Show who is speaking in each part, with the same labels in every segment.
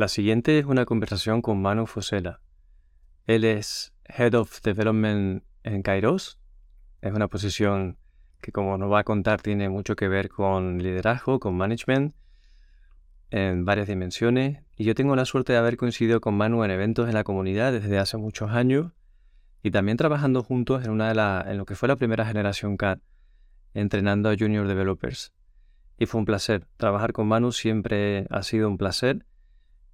Speaker 1: La siguiente es una conversación con Manu Fosela. Él es Head of Development en Kairos. Es una posición que, como nos va a contar, tiene mucho que ver con liderazgo, con management, en varias dimensiones. Y yo tengo la suerte de haber coincidido con Manu en eventos en la comunidad desde hace muchos años y también trabajando juntos en, una de la, en lo que fue la primera generación CAD, entrenando a junior developers. Y fue un placer. Trabajar con Manu siempre ha sido un placer.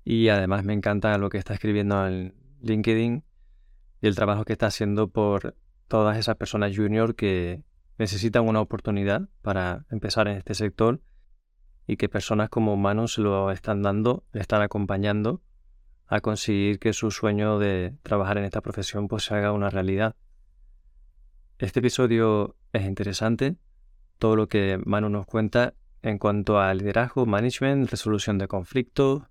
Speaker 1: Y además me encanta lo que está escribiendo en LinkedIn y el trabajo que está haciendo por todas esas personas junior que necesitan una oportunidad para empezar en este sector y que personas como Manu se lo están dando, le están acompañando a conseguir que su sueño de trabajar en esta profesión pues se haga una realidad. Este episodio es interesante, todo lo que Manu nos cuenta en cuanto a liderazgo, management, resolución de conflictos,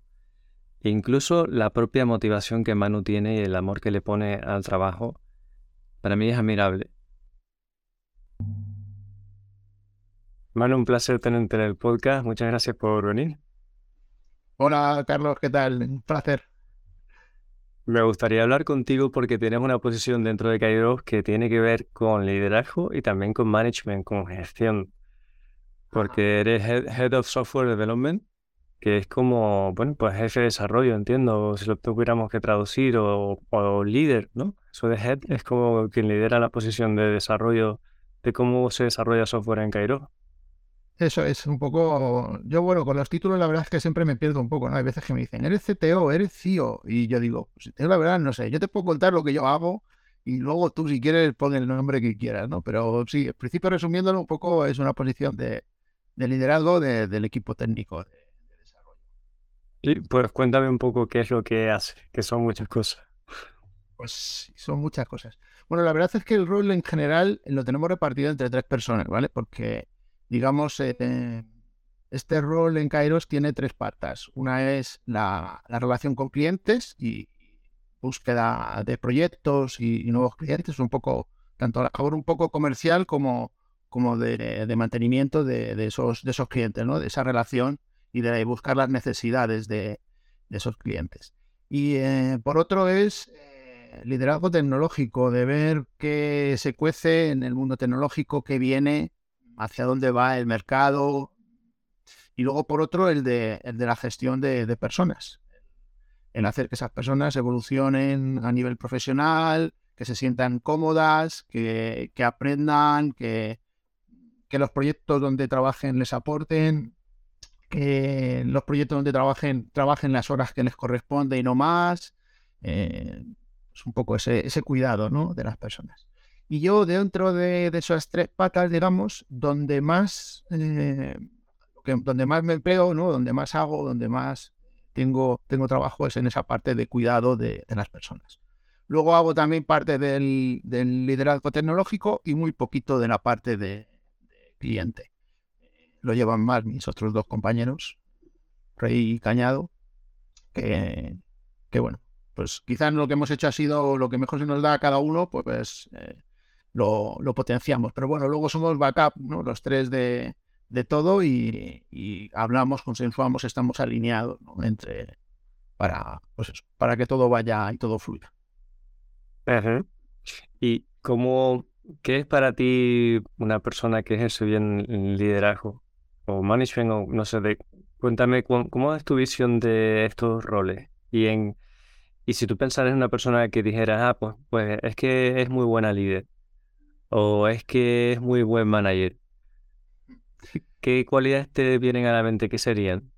Speaker 1: incluso la propia motivación que Manu tiene y el amor que le pone al trabajo, para mí es admirable. Manu, un placer tenerte en el podcast. Muchas gracias por venir.
Speaker 2: Hola, Carlos, ¿qué tal? Un placer.
Speaker 1: Me gustaría hablar contigo porque tienes una posición dentro de Kairos que tiene que ver con liderazgo y también con management, con gestión. Porque eres Head of Software Development, que es como, bueno, pues jefe de desarrollo, entiendo, si lo tuviéramos que traducir, o, o líder, ¿no? Eso de Head es como quien lidera la posición de desarrollo de cómo se desarrolla software en Kairos.
Speaker 2: Eso es un poco. Yo, bueno, con los títulos, la verdad es que siempre me pierdo un poco, ¿no? Hay veces que me dicen, eres CTO, eres CIO. Y yo digo, pues, la verdad, no sé. Yo te puedo contar lo que yo hago y luego tú, si quieres, pon el nombre que quieras, ¿no? Pero sí, en principio, resumiéndolo un poco, es una posición de, liderazgo del equipo técnico de.
Speaker 1: Sí, pues cuéntame un poco qué es lo que hace, que son muchas cosas.
Speaker 2: Pues son muchas cosas. Bueno, la verdad es que el rol en general lo tenemos repartido entre tres personas, ¿vale? Porque digamos, eh, este rol en Kairos tiene tres patas. Una es la, relación con clientes y búsqueda de proyectos y, nuevos clientes, un poco, tanto la labor un poco comercial como, como de, mantenimiento de, esos, de esos clientes, ¿no? de esa relación y de buscar las necesidades de, esos clientes. Y eh, por otro es eh, liderazgo tecnológico, de ver qué se cuece en el mundo tecnológico, qué viene, hacia dónde va el mercado. Y luego, por otro, el de, el de la gestión de, personas. El hacer que esas personas evolucionen a nivel profesional, que se sientan cómodas, que, aprendan, que, que los proyectos donde trabajen les aporten, que los proyectos donde trabajen, trabajen las horas que les corresponde y no más. Eh, es un poco ese, ese cuidado ¿no? de las personas. Y yo dentro de, esas tres patas, digamos, donde más, eh, donde más me empleo, ¿no? donde más hago, donde más tengo, tengo trabajo es en esa parte de cuidado de, las personas. Luego hago también parte del, liderazgo tecnológico y muy poquito de la parte de, cliente. Lo llevan más mis otros dos compañeros, Rey y Cañado, que, bueno, pues quizás lo que hemos hecho ha sido lo que mejor se nos da a cada uno, pues eh, lo, potenciamos. Pero bueno, luego somos backup, ¿no? Los tres de, todo y, hablamos, consensuamos, estamos alineados entre para, pues para que todo vaya y todo fluya.
Speaker 1: ¿Y cómo, qué es para ti una persona que ejerce bien liderazgo o management o no sé, de, cuéntame cómo, es tu visión de estos roles y en y si tú pensaras en una persona que dijera, ah, pues, pues es que es muy buena líder, ¿O es que es muy buen manager? ¿Qué cualidades te vienen a la mente? ¿Qué serían?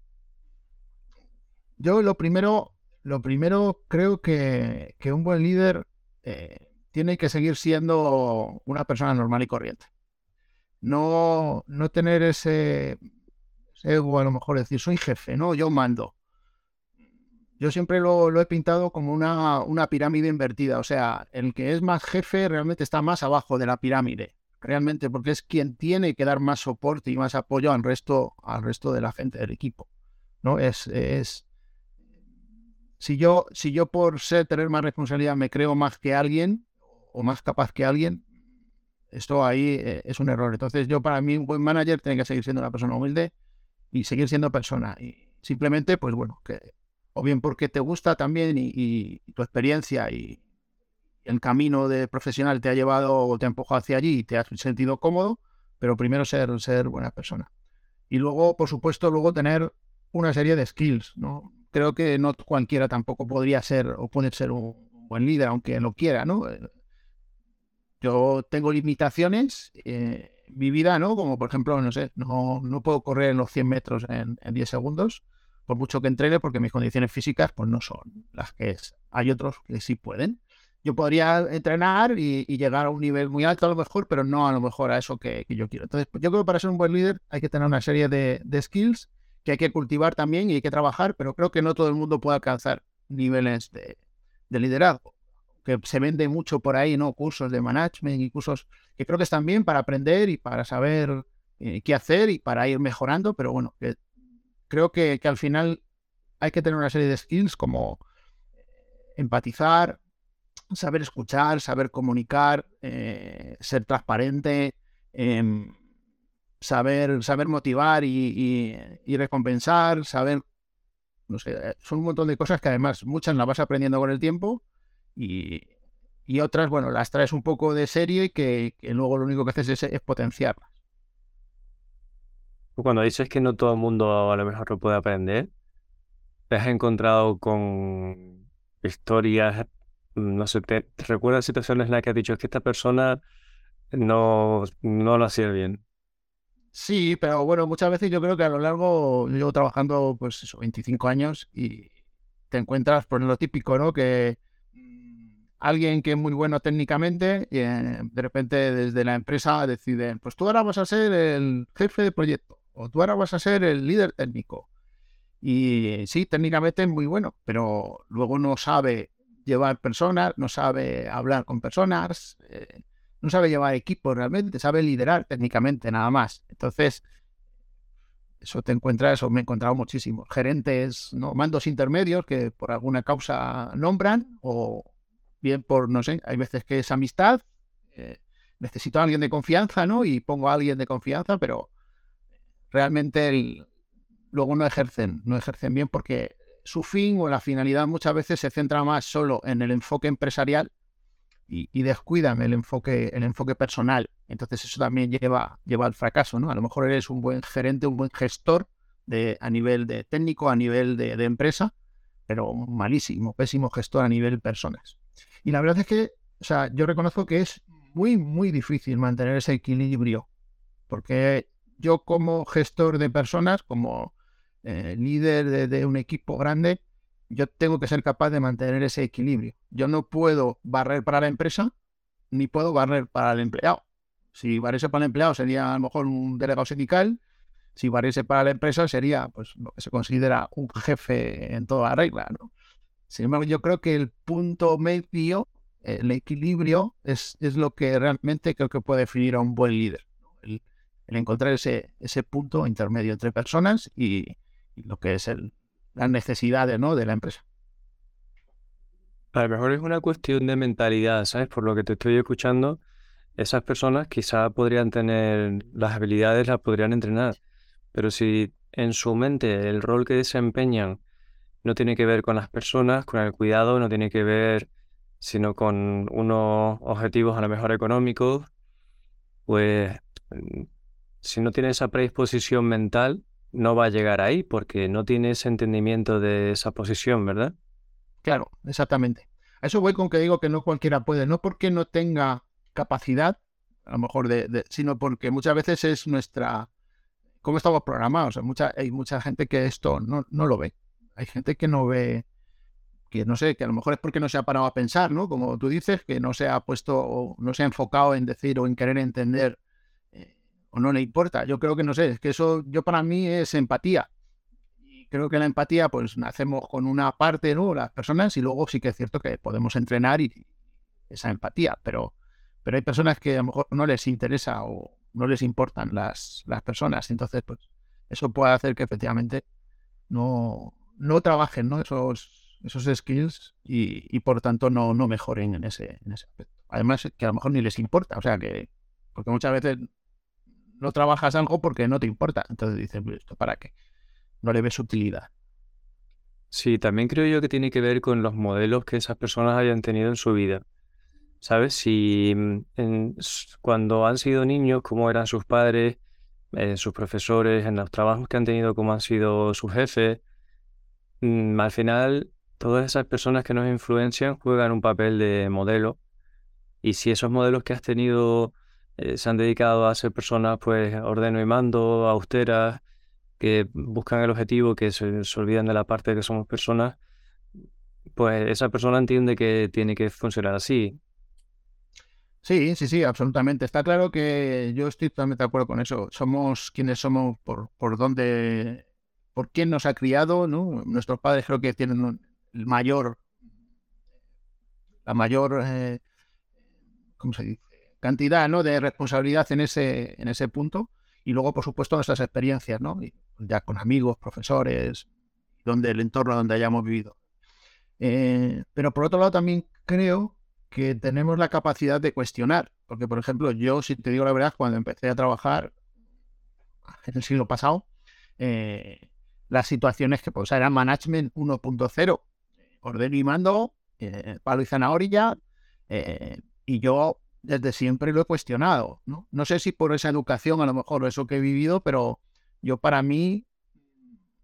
Speaker 2: Yo lo primero, lo primero creo que, un buen líder eh, tiene que seguir siendo una persona normal y corriente. No, no tener ese, ego, a lo mejor decir, soy jefe, no, yo mando. Yo siempre lo, he pintado como una, una, pirámide invertida, o sea, el que es más jefe realmente está más abajo de la pirámide, realmente, porque es quien tiene que dar más soporte y más apoyo al resto, al resto de la gente del equipo. ¿no? Es, es... Si, yo, si yo por ser, tener más responsabilidad me creo más que alguien o más capaz que alguien, esto ahí eh, es un error. Entonces yo para mí un buen manager tiene que seguir siendo una persona humilde y seguir siendo persona. Y simplemente, pues bueno, que o bien porque te gusta también y, tu experiencia y el camino de profesional te ha llevado o te ha empujado hacia allí y te has sentido cómodo, pero primero ser, ser buena persona. Y luego, por supuesto, luego tener una serie de skills, ¿no? Creo que no cualquiera tampoco podría ser o puede ser un buen líder, aunque lo quiera, ¿no? Eh, yo tengo limitaciones en mi vida, ¿no? Como por ejemplo, no sé, no, no puedo correr en los 100 metros en, en 10 segundos, por mucho que entrene, porque mis condiciones físicas pues no son las que es. Hay otros que sí pueden. Yo podría entrenar y, llegar a un nivel muy alto a lo mejor, pero no a lo mejor a eso que, yo quiero. Entonces, pues, yo creo que para ser un buen líder hay que tener una serie de, skills que hay que cultivar también y hay que trabajar, pero creo que no todo el mundo puede alcanzar niveles de liderazgo que se vende mucho por ahí, ¿no? Cursos de management y cursos que creo que están bien para aprender y para saber eh, qué hacer y para ir mejorando, pero bueno, creo que, al final hay que tener una serie de skills como empatizar, saber escuchar, saber comunicar, eh, ser transparente, em, saber, saber motivar y, y, recompensar, saber, no sé, son un montón de cosas que además muchas las vas aprendiendo con el tiempo y, otras, bueno, las traes un poco de serie y que, luego lo único que haces es, potenciarlas.
Speaker 1: Cuando dices que no todo el mundo a lo mejor lo puede aprender, ¿te has encontrado con historias, no sé, te, recuerdas situaciones en las que has dicho que esta persona no, no lo hacía bien?
Speaker 2: Sí, pero bueno, muchas veces yo creo que a lo largo, yo llevo trabajando pues eso, 25 años y te encuentras por lo típico, ¿no? Que alguien que es muy bueno técnicamente y eh, de repente desde la empresa deciden, pues tú ahora vas a ser el jefe de proyecto o tú ahora vas a ser el líder técnico. Y sí, técnicamente es muy bueno, pero luego no sabe llevar personas, no sabe hablar con personas, eh, no sabe llevar equipos realmente, sabe liderar técnicamente nada más. Entonces, eso te encuentras, eso me he encontrado muchísimo. Gerentes, ¿no? mandos intermedios que por alguna causa nombran o, bien por, no sé, hay veces que es amistad, eh, necesito a alguien de confianza, ¿no? Y pongo a alguien de confianza, pero realmente luego no ejercen, no ejercen bien porque su fin o la finalidad muchas veces se centra más solo en el enfoque empresarial y, descuidan el enfoque, el enfoque personal. Entonces eso también lleva, lleva al fracaso, ¿no? A lo mejor eres un buen gerente, un buen gestor de, a nivel de técnico, a nivel de, de empresa, pero malísimo, pésimo gestor a nivel personas. Y la verdad es que, o sea, yo reconozco que es muy, muy difícil mantener ese equilibrio, porque yo como gestor de personas, como eh, líder de, un equipo grande, yo tengo que ser capaz de mantener ese equilibrio. Yo no puedo barrer para la empresa, ni puedo barrer para el empleado. Si barriese para el empleado sería a lo mejor un delegado sindical, si barriese para la empresa sería pues lo que se considera un jefe en toda regla, ¿no? Sin embargo, yo creo que el punto medio, el equilibrio, es, es lo que realmente creo que puede definir a un buen líder. El, encontrar ese, ese punto intermedio entre personas y, lo que es el, las necesidades ¿no? de la empresa.
Speaker 1: A lo mejor es una cuestión de mentalidad, ¿sabes? Por lo que te estoy escuchando, esas personas quizá podrían tener las habilidades, las podrían entrenar, pero si en su mente el rol que desempeñan no tiene que ver con las personas, con el cuidado, no tiene que ver sino con unos objetivos a lo mejor económicos, pues mm, si no tiene esa predisposición mental, no va a llegar ahí porque no tiene ese entendimiento de esa posición, ¿verdad?
Speaker 2: Claro, exactamente. A eso voy con que digo que no cualquiera puede, no porque no tenga capacidad, a lo mejor de, sino porque muchas veces es nuestra, cómo estamos programados. hay mucha gente que esto no lo ve. Hay gente que no ve, que no sé, que a lo mejor es porque no se ha parado a pensar, ¿no? Como tú dices, que no se ha puesto o no se ha enfocado en decir o en querer entender eh, o no le importa. Yo creo que no sé, es que eso yo para mí es empatía. Y creo que la empatía pues nacemos con una parte, ¿no? Las personas y luego sí que es cierto que podemos entrenar y, esa empatía, pero, pero hay personas que a lo mejor no les interesa o no les importan las, las personas. Entonces, pues eso puede hacer que efectivamente no, no trabajen ¿no? Esos, esos skills y, por tanto no, no mejoren en ese, en ese aspecto. Además, que a lo mejor ni les importa, o sea que, porque muchas veces no trabajas algo porque no te importa. Entonces dices, ¿esto para qué? No le ves utilidad.
Speaker 1: Sí, también creo yo que tiene que ver con los modelos que esas personas hayan tenido en su vida. ¿Sabes? Si mm, en- cuando han sido niños, cómo eran sus padres, eh, sus profesores, en los trabajos que han tenido, cómo han sido sus jefes, mm, al final todas esas personas que nos influencian juegan un papel de modelo. Y si esos modelos que has tenido eh, se han dedicado a ser personas, pues, ordeno y mando, austeras, que buscan el objetivo, que se, olvidan de la parte de que somos personas, pues esa persona entiende que tiene que funcionar así.
Speaker 2: Sí, sí, sí, absolutamente. Está claro que yo estoy totalmente de acuerdo con eso. Somos quienes somos por, por dónde, por quién nos ha criado, ¿no? Nuestros padres creo que tienen un- el mayor, la mayor, eh, ¿cómo se dice? Cantidad. De responsabilidad en ese, en ese punto. Y luego, por supuesto, nuestras experiencias, ¿no? Ya con amigos, profesores, donde el entorno donde hayamos vivido. Eh, pero por otro lado, también creo que tenemos la capacidad de cuestionar. Porque, por ejemplo, yo, si te digo la verdad, cuando empecé a trabajar en el siglo pasado, eh, las situaciones que pues, eran management 1.0, ordeno y mando, eh, palo y zanahoria, eh, y yo desde siempre lo he cuestionado. ¿no? no sé si por esa educación, a lo mejor, eso que he vivido, pero yo para mí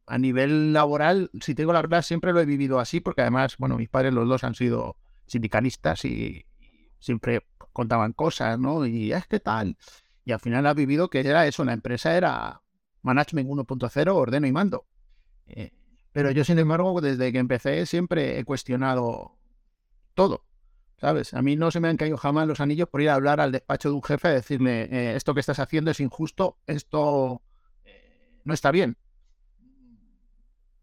Speaker 2: a nivel laboral, si te digo la verdad, siempre lo he vivido así, porque además, bueno, mis padres los dos han sido sindicalistas y siempre contaban cosas, ¿no? Y es que tal. Y al final has vivido que era eso, la empresa era Management 1.0, ordeno y mando. Eh, pero yo, sin embargo, desde que empecé siempre he cuestionado todo, ¿sabes? A mí no se me han caído jamás los anillos por ir a hablar al despacho de un jefe y decirle, eh, esto que estás haciendo es injusto, esto eh, no está bien.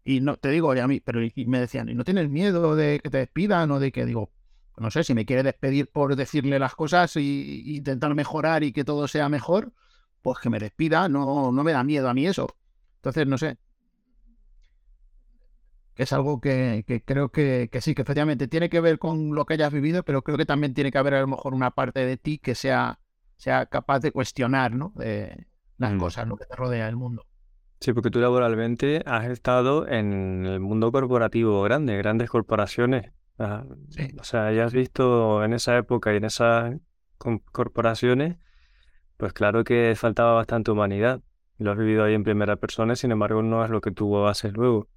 Speaker 2: Y no, te digo, y a mí, pero me decían, ¿y no tienes miedo de que te despidan o de que digo, no sé, si me quiere despedir por decirle las cosas y intentar mejorar y que todo sea mejor, pues que me despida, no, no me da miedo a mí eso. Entonces, no sé, que es algo que, que creo que, que, sí, que efectivamente tiene que ver con lo que hayas vivido, pero creo que también tiene que haber a lo mejor una parte de ti que sea, sea capaz de cuestionar, ¿no? De las mm. cosas, lo que te rodea el mundo.
Speaker 1: Sí, porque tú laboralmente has estado en el mundo corporativo grande, grandes corporaciones. Sí. O sea, ya has visto en esa época y en esas corporaciones, pues claro que faltaba bastante humanidad. Lo has vivido ahí en primera persona, sin embargo, no es lo que tú haces luego.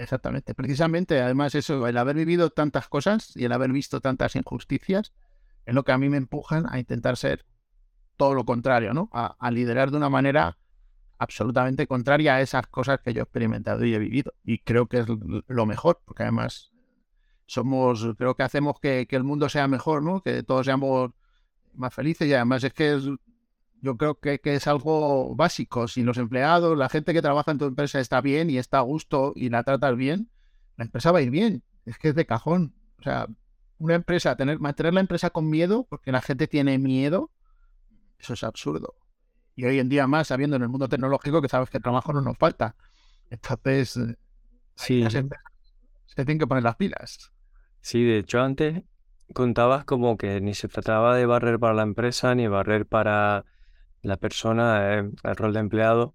Speaker 2: Exactamente. Precisamente, además, eso, el haber vivido tantas cosas y el haber visto tantas injusticias, es lo que a mí me empujan a intentar ser todo lo contrario, ¿no? A, liderar de una manera absolutamente contraria a esas cosas que yo he experimentado y he vivido. Y creo que es lo mejor, porque además somos, creo que hacemos que, que el mundo sea mejor, ¿no? Que todos seamos más felices y además es que es, yo creo que, que, es algo básico. Si los empleados, la gente que trabaja en tu empresa está bien y está a gusto y la tratas bien, la empresa va a ir bien. Es que es de cajón. O sea, una empresa, tener, mantener la empresa con miedo, porque la gente tiene miedo, eso es absurdo. Y hoy en día más, sabiendo en el mundo tecnológico que sabes que el trabajo no nos falta. Entonces,
Speaker 1: sí.
Speaker 2: se, se tienen que poner las pilas.
Speaker 1: Sí, de hecho antes contabas como que ni se trataba de barrer para la empresa ni barrer para la persona, eh, el rol de empleado.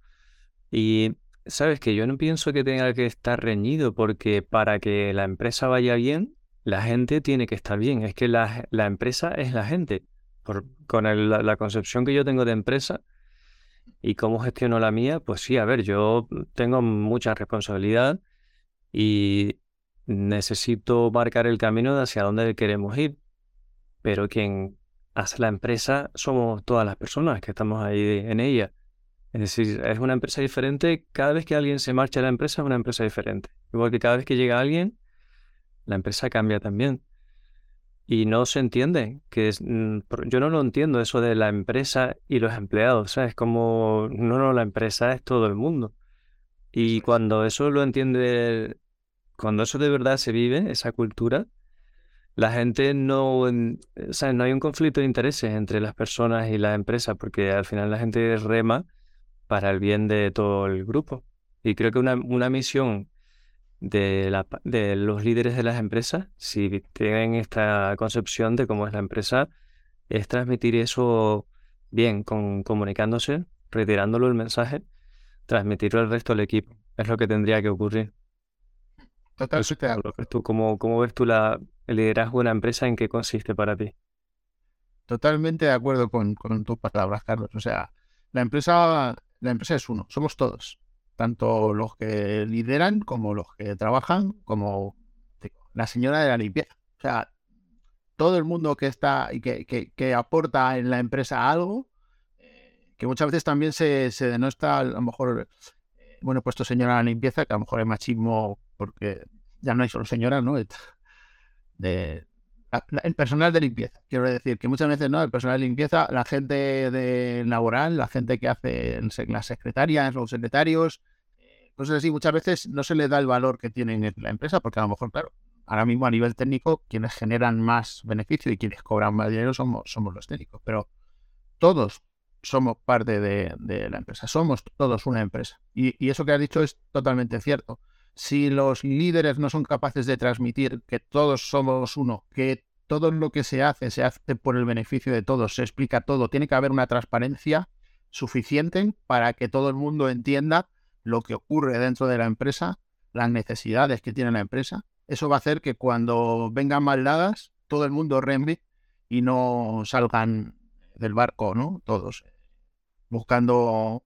Speaker 1: Y sabes que yo no pienso que tenga que estar reñido porque para que la empresa vaya bien, la gente tiene que estar bien. Es que la, la empresa es la gente. Por, con el, la, concepción que yo tengo de empresa, ¿Y cómo gestiono la mía? Pues sí, a ver, yo tengo mucha responsabilidad y necesito marcar el camino hacia dónde queremos ir. Pero quien hace la empresa somos todas las personas que estamos ahí en ella. Es decir, es una empresa diferente. Cada vez que alguien se marcha de la empresa es una empresa diferente. Igual que cada vez que llega alguien, la empresa cambia también. Y no se entiende, que es, yo no lo entiendo eso de la empresa y los empleados, ¿sabes? Como, no, no, la empresa es todo el mundo. Y cuando eso lo entiende, cuando eso de verdad se vive, esa cultura, la gente no, o sea, no hay un conflicto de intereses entre las personas y la empresa, porque al final la gente rema para el bien de todo el grupo. Y creo que una, una misión de, la, de los líderes de las empresas, si tienen esta concepción de cómo es la empresa, es transmitir eso bien, con, comunicándose, retirándolo el mensaje, transmitirlo al resto del equipo. Es lo que tendría que ocurrir.
Speaker 2: Totalmente
Speaker 1: ¿Tú, cómo, ¿Cómo ves tú la, el liderazgo de una empresa? ¿En qué consiste para ti?
Speaker 2: Totalmente de acuerdo con, con tus palabras, Carlos. O sea, la empresa, la empresa es uno, somos todos. Tanto los que lideran como los que trabajan, como la señora de la limpieza. O sea, todo el mundo que está y que, que, aporta en la empresa algo, eh, que muchas veces también se, se denosta a lo mejor, eh, bueno, puesto señora de la limpieza, que a lo mejor es machismo porque ya no hay solo señoras, ¿no? El personal de limpieza. Quiero decir que muchas veces, ¿no? El personal de limpieza, la gente de laboral, la gente que hace las secretarias, los secretarios, eh, cosas así, muchas veces no se le da el valor que tienen en la empresa, porque a lo mejor, claro, ahora mismo a nivel técnico, quienes generan más beneficio y quienes cobran más dinero somos, somos los técnicos. Pero todos somos parte de, la empresa, somos todos una empresa. Y, y, eso que has dicho es totalmente cierto. Si los líderes no son capaces de transmitir que todos somos uno, que todo lo que se hace se hace por el beneficio de todos, se explica todo, tiene que haber una transparencia suficiente para que todo el mundo entienda lo que ocurre dentro de la empresa, las necesidades que tiene la empresa eso va a hacer que cuando vengan maldadas, todo el mundo rembe y no salgan del barco, ¿no? Todos buscando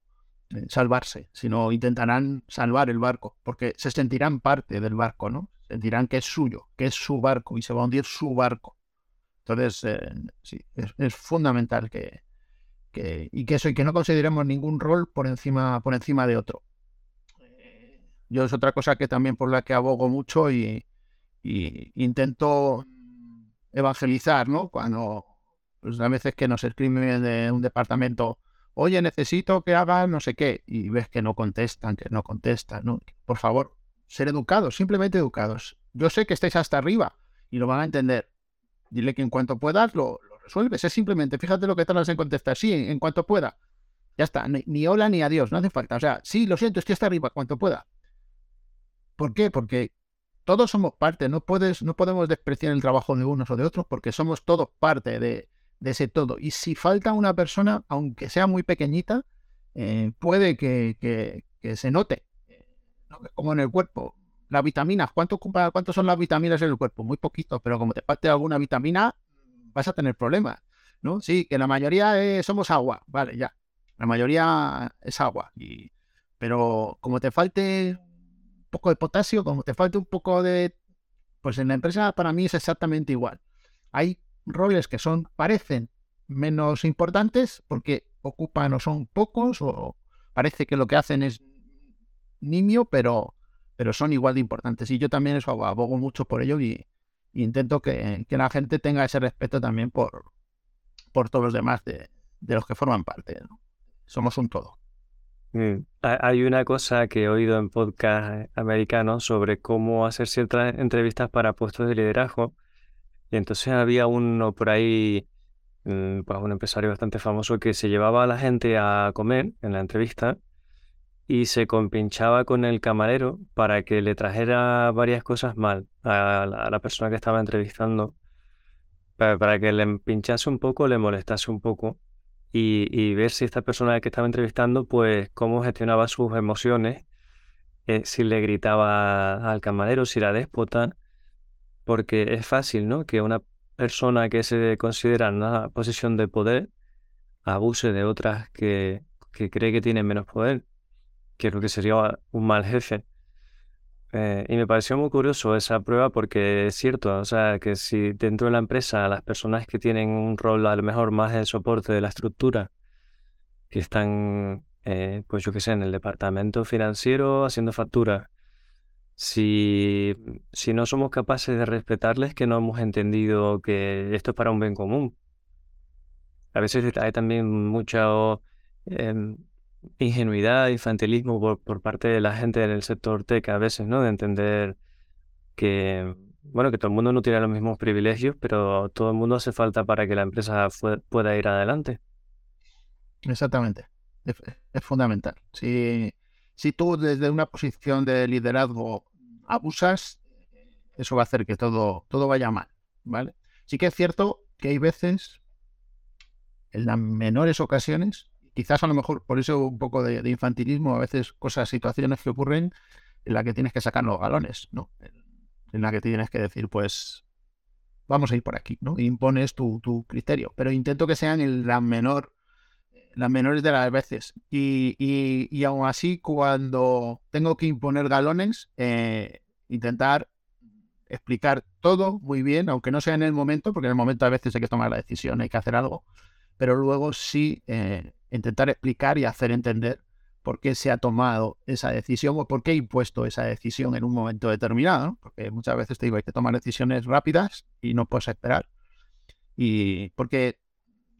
Speaker 2: salvarse, sino intentarán salvar el barco, porque se sentirán parte del barco, ¿no? Sentirán que es suyo, que es su barco y se va a hundir su barco. Entonces, eh, sí, es, fundamental que, que, y que eso y que no consideremos ningún rol por encima, por encima de otro. Yo es otra cosa que también por la que abogo mucho y, intento evangelizar, ¿no? Cuando pues, a veces que nos escriben de un departamento, oye, necesito que hagan no sé qué, y ves que no contestan, que no contestan, ¿no? Por favor, ser educados, simplemente educados. Yo sé que estáis hasta arriba y lo van a entender. Dile que en cuanto puedas lo, resuelves. Es simplemente, fíjate lo que tardas en contestar. Sí, en, cuanto pueda. Ya está. Ni, ni, hola ni adiós, no hace falta. O sea, sí, lo siento, estoy hasta arriba, cuanto pueda. ¿Por qué? Porque todos somos parte, no, puedes, no podemos despreciar el trabajo de unos o de otros porque somos todos parte de, ese todo. Y si falta una persona, aunque sea muy pequeñita, eh, puede que, se note, como en el cuerpo. Las vitaminas, ¿cuánto, ¿cuántos son las vitaminas en el cuerpo? Muy poquito, pero como te falte alguna vitamina, vas a tener problemas. ¿no? Sí, que la mayoría somos agua, vale, ya. La mayoría es agua. Y, pero como te falte poco de potasio, como te falta un poco de... Pues en la empresa para mí es exactamente igual. Hay roles que son, parecen menos importantes porque ocupan o son pocos o parece que lo que hacen es nimio, pero, pero son igual de importantes. Y yo también eso abogo mucho por ello y, intento que, la gente tenga ese respeto también por, por todos los demás de, los que forman parte. Somos un todo.
Speaker 1: Mm, hay una cosa que he oído en podcast americanos sobre cómo hacer ciertas entrevistas para puestos de liderazgo. Y entonces había uno por ahí, mm, pues un empresario bastante famoso que se llevaba a la gente a comer en la entrevista y se compinchaba con el camarero para que le trajera varias cosas mal a la, persona que estaba entrevistando, para, que le pinchase un poco, le molestase un poco y, ver si esta persona que estaba entrevistando, pues cómo gestionaba sus emociones, eh, si le gritaba al camarero, si era déspota, porque es fácil, ¿no? Que una persona que se considera en una posición de poder abuse de otras que, que cree que tienen menos poder, que es lo que sería un mal jefe. Eh, y me pareció muy curioso esa prueba porque es cierto, o sea, que si dentro de la empresa las personas que tienen un rol a lo mejor más de soporte de la estructura, que están, eh, pues yo qué sé, en el departamento financiero haciendo facturas, si, si no somos capaces de respetarles, que no hemos entendido que esto es para un bien común. A veces hay también mucho... Em, ingenuidad, infantilismo por, por parte de la gente del sector tech a veces, ¿no? De entender que, bueno, que todo el mundo no tiene los mismos privilegios, pero todo el mundo hace falta para que la empresa pueda ir adelante.
Speaker 2: Exactamente. Es, fundamental. Si, si tú desde una posición de liderazgo abusas, eso va a hacer que todo, todo vaya mal, ¿vale? Sí que es cierto que hay veces, en las menores ocasiones, quizás a lo mejor por eso un poco de, infantilismo, a veces cosas, situaciones que ocurren en las que tienes que sacar los galones, ¿no? en la que tienes que decir, pues, vamos a ir por aquí, ¿no? Impones tu, tu criterio, pero intento que sean el, la menor, las menores de las veces. Y, y, aún así, cuando tengo que imponer galones, eh, intentar explicar todo muy bien, aunque no sea en el momento, porque en el momento a veces hay que tomar la decisión, hay que hacer algo, pero luego sí eh, intentar explicar y hacer entender por qué se ha tomado esa decisión o por qué he impuesto esa decisión en un momento determinado, porque muchas veces te digo, hay que tomar decisiones rápidas y no puedes esperar. Y porque,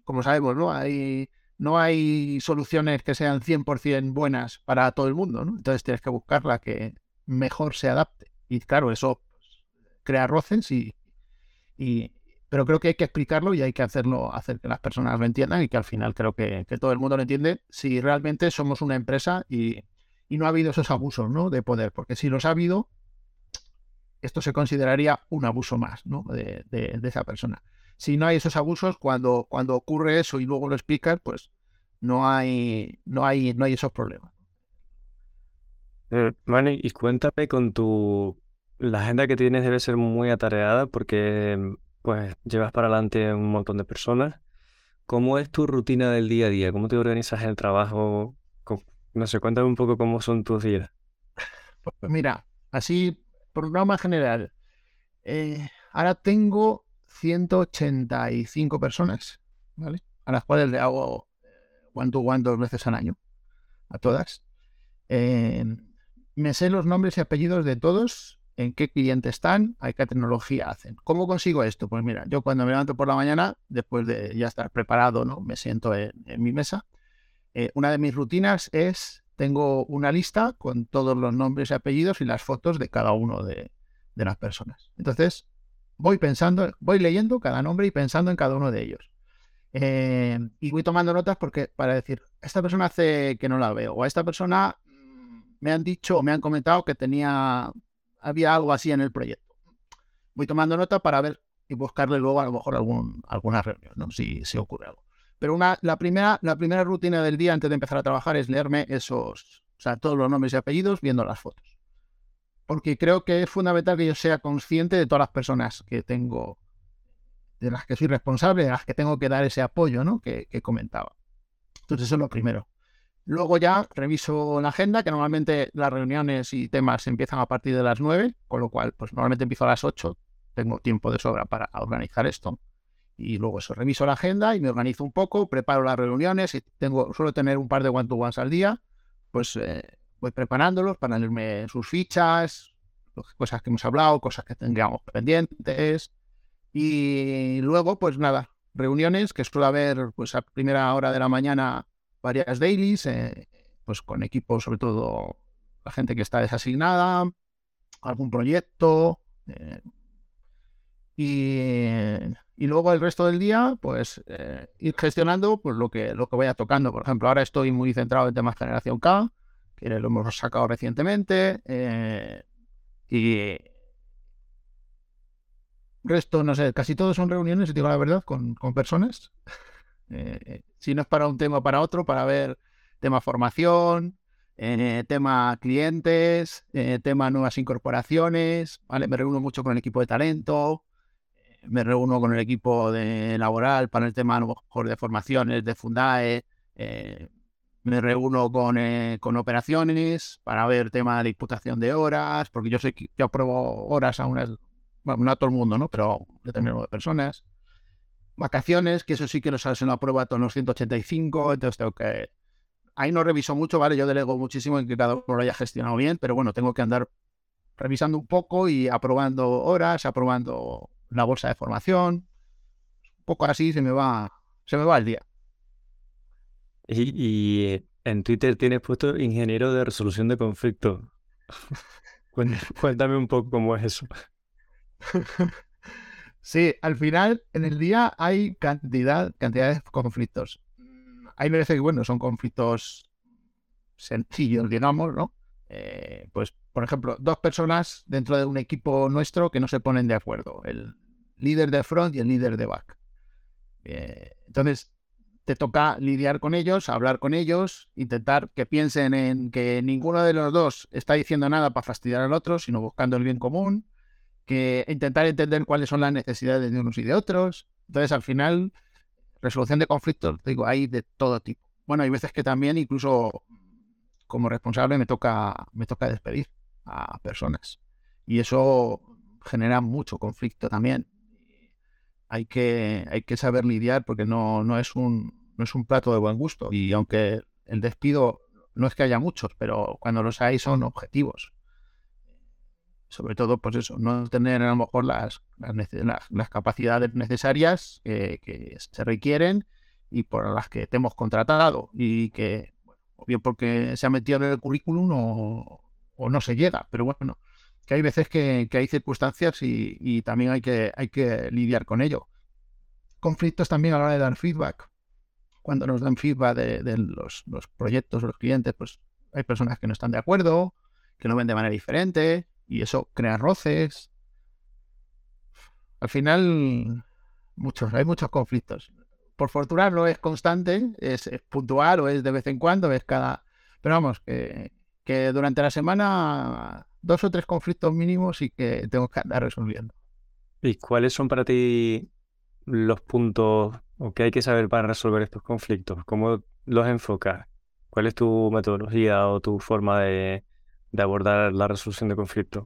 Speaker 2: como sabemos, ¿no? Hay, no hay soluciones que sean 100% buenas para todo el mundo, ¿no? Entonces tienes que buscar la que mejor se adapte. Y claro, eso pues, crea roces y, y, pero creo que hay que explicarlo y hay que hacerlo, hacer que las personas lo entiendan y que al final creo que, todo el mundo lo entiende si realmente somos una empresa y, no ha habido esos abusos ¿no? de poder, porque si los ha habido, esto se consideraría un abuso más ¿no? de, esa persona. Si no hay esos abusos, cuando, cuando ocurre eso y luego lo explicas, pues no hay, no hay, no hay esos problemas.
Speaker 1: Eh, y cuéntame con tu... La agenda que tienes debe ser muy atareada porque pues llevas para adelante un montón de personas. ¿Cómo es tu rutina del día a día? ¿Cómo te organizas el trabajo? No sé, cuéntame un poco cómo son tus días.
Speaker 2: Pues mira, así, programa general. Eh, ahora tengo 185 personas, ¿vale? A las cuales le hago one to one dos veces al año. A todas. Eh, me sé los nombres y apellidos de todos en qué cliente están, a qué tecnología hacen. ¿Cómo consigo esto? Pues mira, yo cuando me levanto por la mañana, después de ya estar preparado, ¿no? Me siento en, mi mesa. Eh, una de mis rutinas es, tengo una lista con todos los nombres y apellidos y las fotos de cada uno de, las personas. Entonces, voy pensando, voy leyendo cada nombre y pensando en cada uno de ellos. Eh, y voy tomando notas porque para decir, esta persona hace que no la veo, o a esta persona mm, me han dicho o me han comentado que tenía había algo así en el proyecto. Voy tomando nota para ver y buscarle luego a lo mejor algún, alguna reunión, ¿no? si, si ocurre algo. Pero una, la, primera, la primera rutina del día antes de empezar a trabajar es leerme esos, o sea, todos los nombres y apellidos viendo las fotos. Porque creo que es fundamental que yo sea consciente de todas las personas que tengo, de las que soy responsable, de las que tengo que dar ese apoyo ¿no? que, que comentaba. Entonces eso es lo primero. Luego ya reviso la agenda, que normalmente las reuniones y temas empiezan a partir de las 9, con lo cual, pues normalmente empiezo a las 8, tengo tiempo de sobra para organizar esto. Y luego eso, reviso la agenda y me organizo un poco, preparo las reuniones y tengo, suelo tener un par de one-to-ones al día, pues eh, voy preparándolos para leerme sus fichas, cosas que hemos hablado, cosas que tengamos pendientes. Y luego, pues nada, reuniones que suele haber pues a primera hora de la mañana varias dailies, eh, pues con equipos, sobre todo la gente que está desasignada, algún proyecto. Eh, y, luego el resto del día, pues eh, ir gestionando pues, lo, que, lo que vaya tocando. Por ejemplo, ahora estoy muy centrado en temas generación K, que lo hemos sacado recientemente. y resto, no sé, casi todos son reuniones, digo la verdad, con, con personas. Eh, si no es para un tema para otro, para ver tema formación, eh, tema clientes, eh, tema nuevas incorporaciones, ¿vale? Me reúno mucho con el equipo de talento, me reúno con el equipo de laboral para el tema a lo mejor de formaciones, de Fundae, me reúno con, con, operaciones para ver tema de imputación de horas, porque yo sé que yo apruebo horas a unas, no a todo el mundo, ¿no? Pero a determinado de personas vacaciones, que eso sí que lo sabes en la prueba todos los 185, entonces tengo que... Ahí no reviso mucho, ¿vale? Yo delego muchísimo en que cada uno lo haya gestionado bien, pero bueno, tengo que andar revisando un poco y aprobando horas, aprobando la bolsa de formación. Un poco así se me va, se me va el día.
Speaker 1: Y, en Twitter tienes puesto ingeniero de resolución de conflictos. Cuéntame un poco cómo es eso.
Speaker 2: Sí, al final, en el día hay cantidad, cantidad de conflictos. Hay veces que, bueno, son conflictos sencillos, digamos, ¿no? Eh, pues, por ejemplo, dos personas dentro de un equipo nuestro que no se ponen de acuerdo, el líder de front y el líder de back. Eh, entonces, te toca lidiar con ellos, hablar con ellos, intentar que piensen en que ninguno de los dos está diciendo nada para fastidiar al otro, sino buscando el bien común que intentar entender cuáles son las necesidades de unos y de otros. Entonces, al final, resolución de conflictos, digo, hay de todo tipo. Bueno, hay veces que también incluso como responsable me toca, me toca despedir a personas. Y eso genera mucho conflicto también. Hay que, hay que saber lidiar porque no, no, es un, no es un plato de buen gusto. Y aunque el despido no es que haya muchos, pero cuando los hay son objetivos. Sobre todo, pues eso, no tener a lo mejor las, las, capacidades necesarias que se requieren y por las que te hemos contratado y que, o bien porque se ha metido en el currículum o, no se llega, pero bueno, que hay veces que, hay circunstancias y, también hay que, hay que lidiar con ello. Conflictos también a la hora de dar feedback. Cuando nos dan feedback de, los, los, proyectos, los clientes, pues hay personas que no están de acuerdo, que lo ven de manera diferente y eso crea roces. Al final, muchos, hay muchos conflictos por fortuna no es constante, es, puntual o es de vez en cuando, es cada... Pero vamos, que, que durante la semana dos o tres conflictos mínimos y que tengo que andar resolviendo.
Speaker 1: ¿Y cuáles son para ti los puntos o qué hay que saber para resolver estos conflictos? ¿Cómo los enfocas? ¿Cuál es tu metodología o tu forma de, abordar la resolución de conflictos?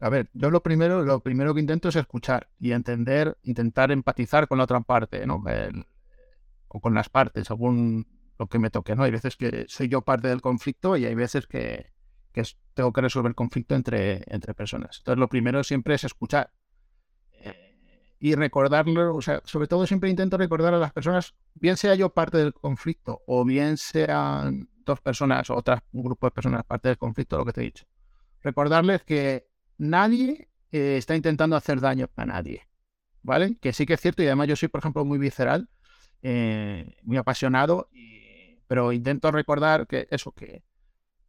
Speaker 2: A ver, yo lo primero, lo primero que intento es escuchar y entender, intentar empatizar con la otra parte, ¿no? o con las partes, según lo que me toque, ¿no? Hay veces que soy yo parte del conflicto y hay veces que, tengo que resolver conflicto entre, entre personas. Entonces, lo primero siempre es escuchar. Y recordarlo, o sea, sobre todo siempre intento recordar a las personas, bien sea yo parte del conflicto o bien sean dos personas o otras, un grupo de personas parte del conflicto, lo que te he dicho. Recordarles que nadie eh, está intentando hacer daño a nadie. ¿Vale? Que sí que es cierto, y además yo soy, por ejemplo, muy visceral, eh, muy apasionado, pero intento recordar que eso, que,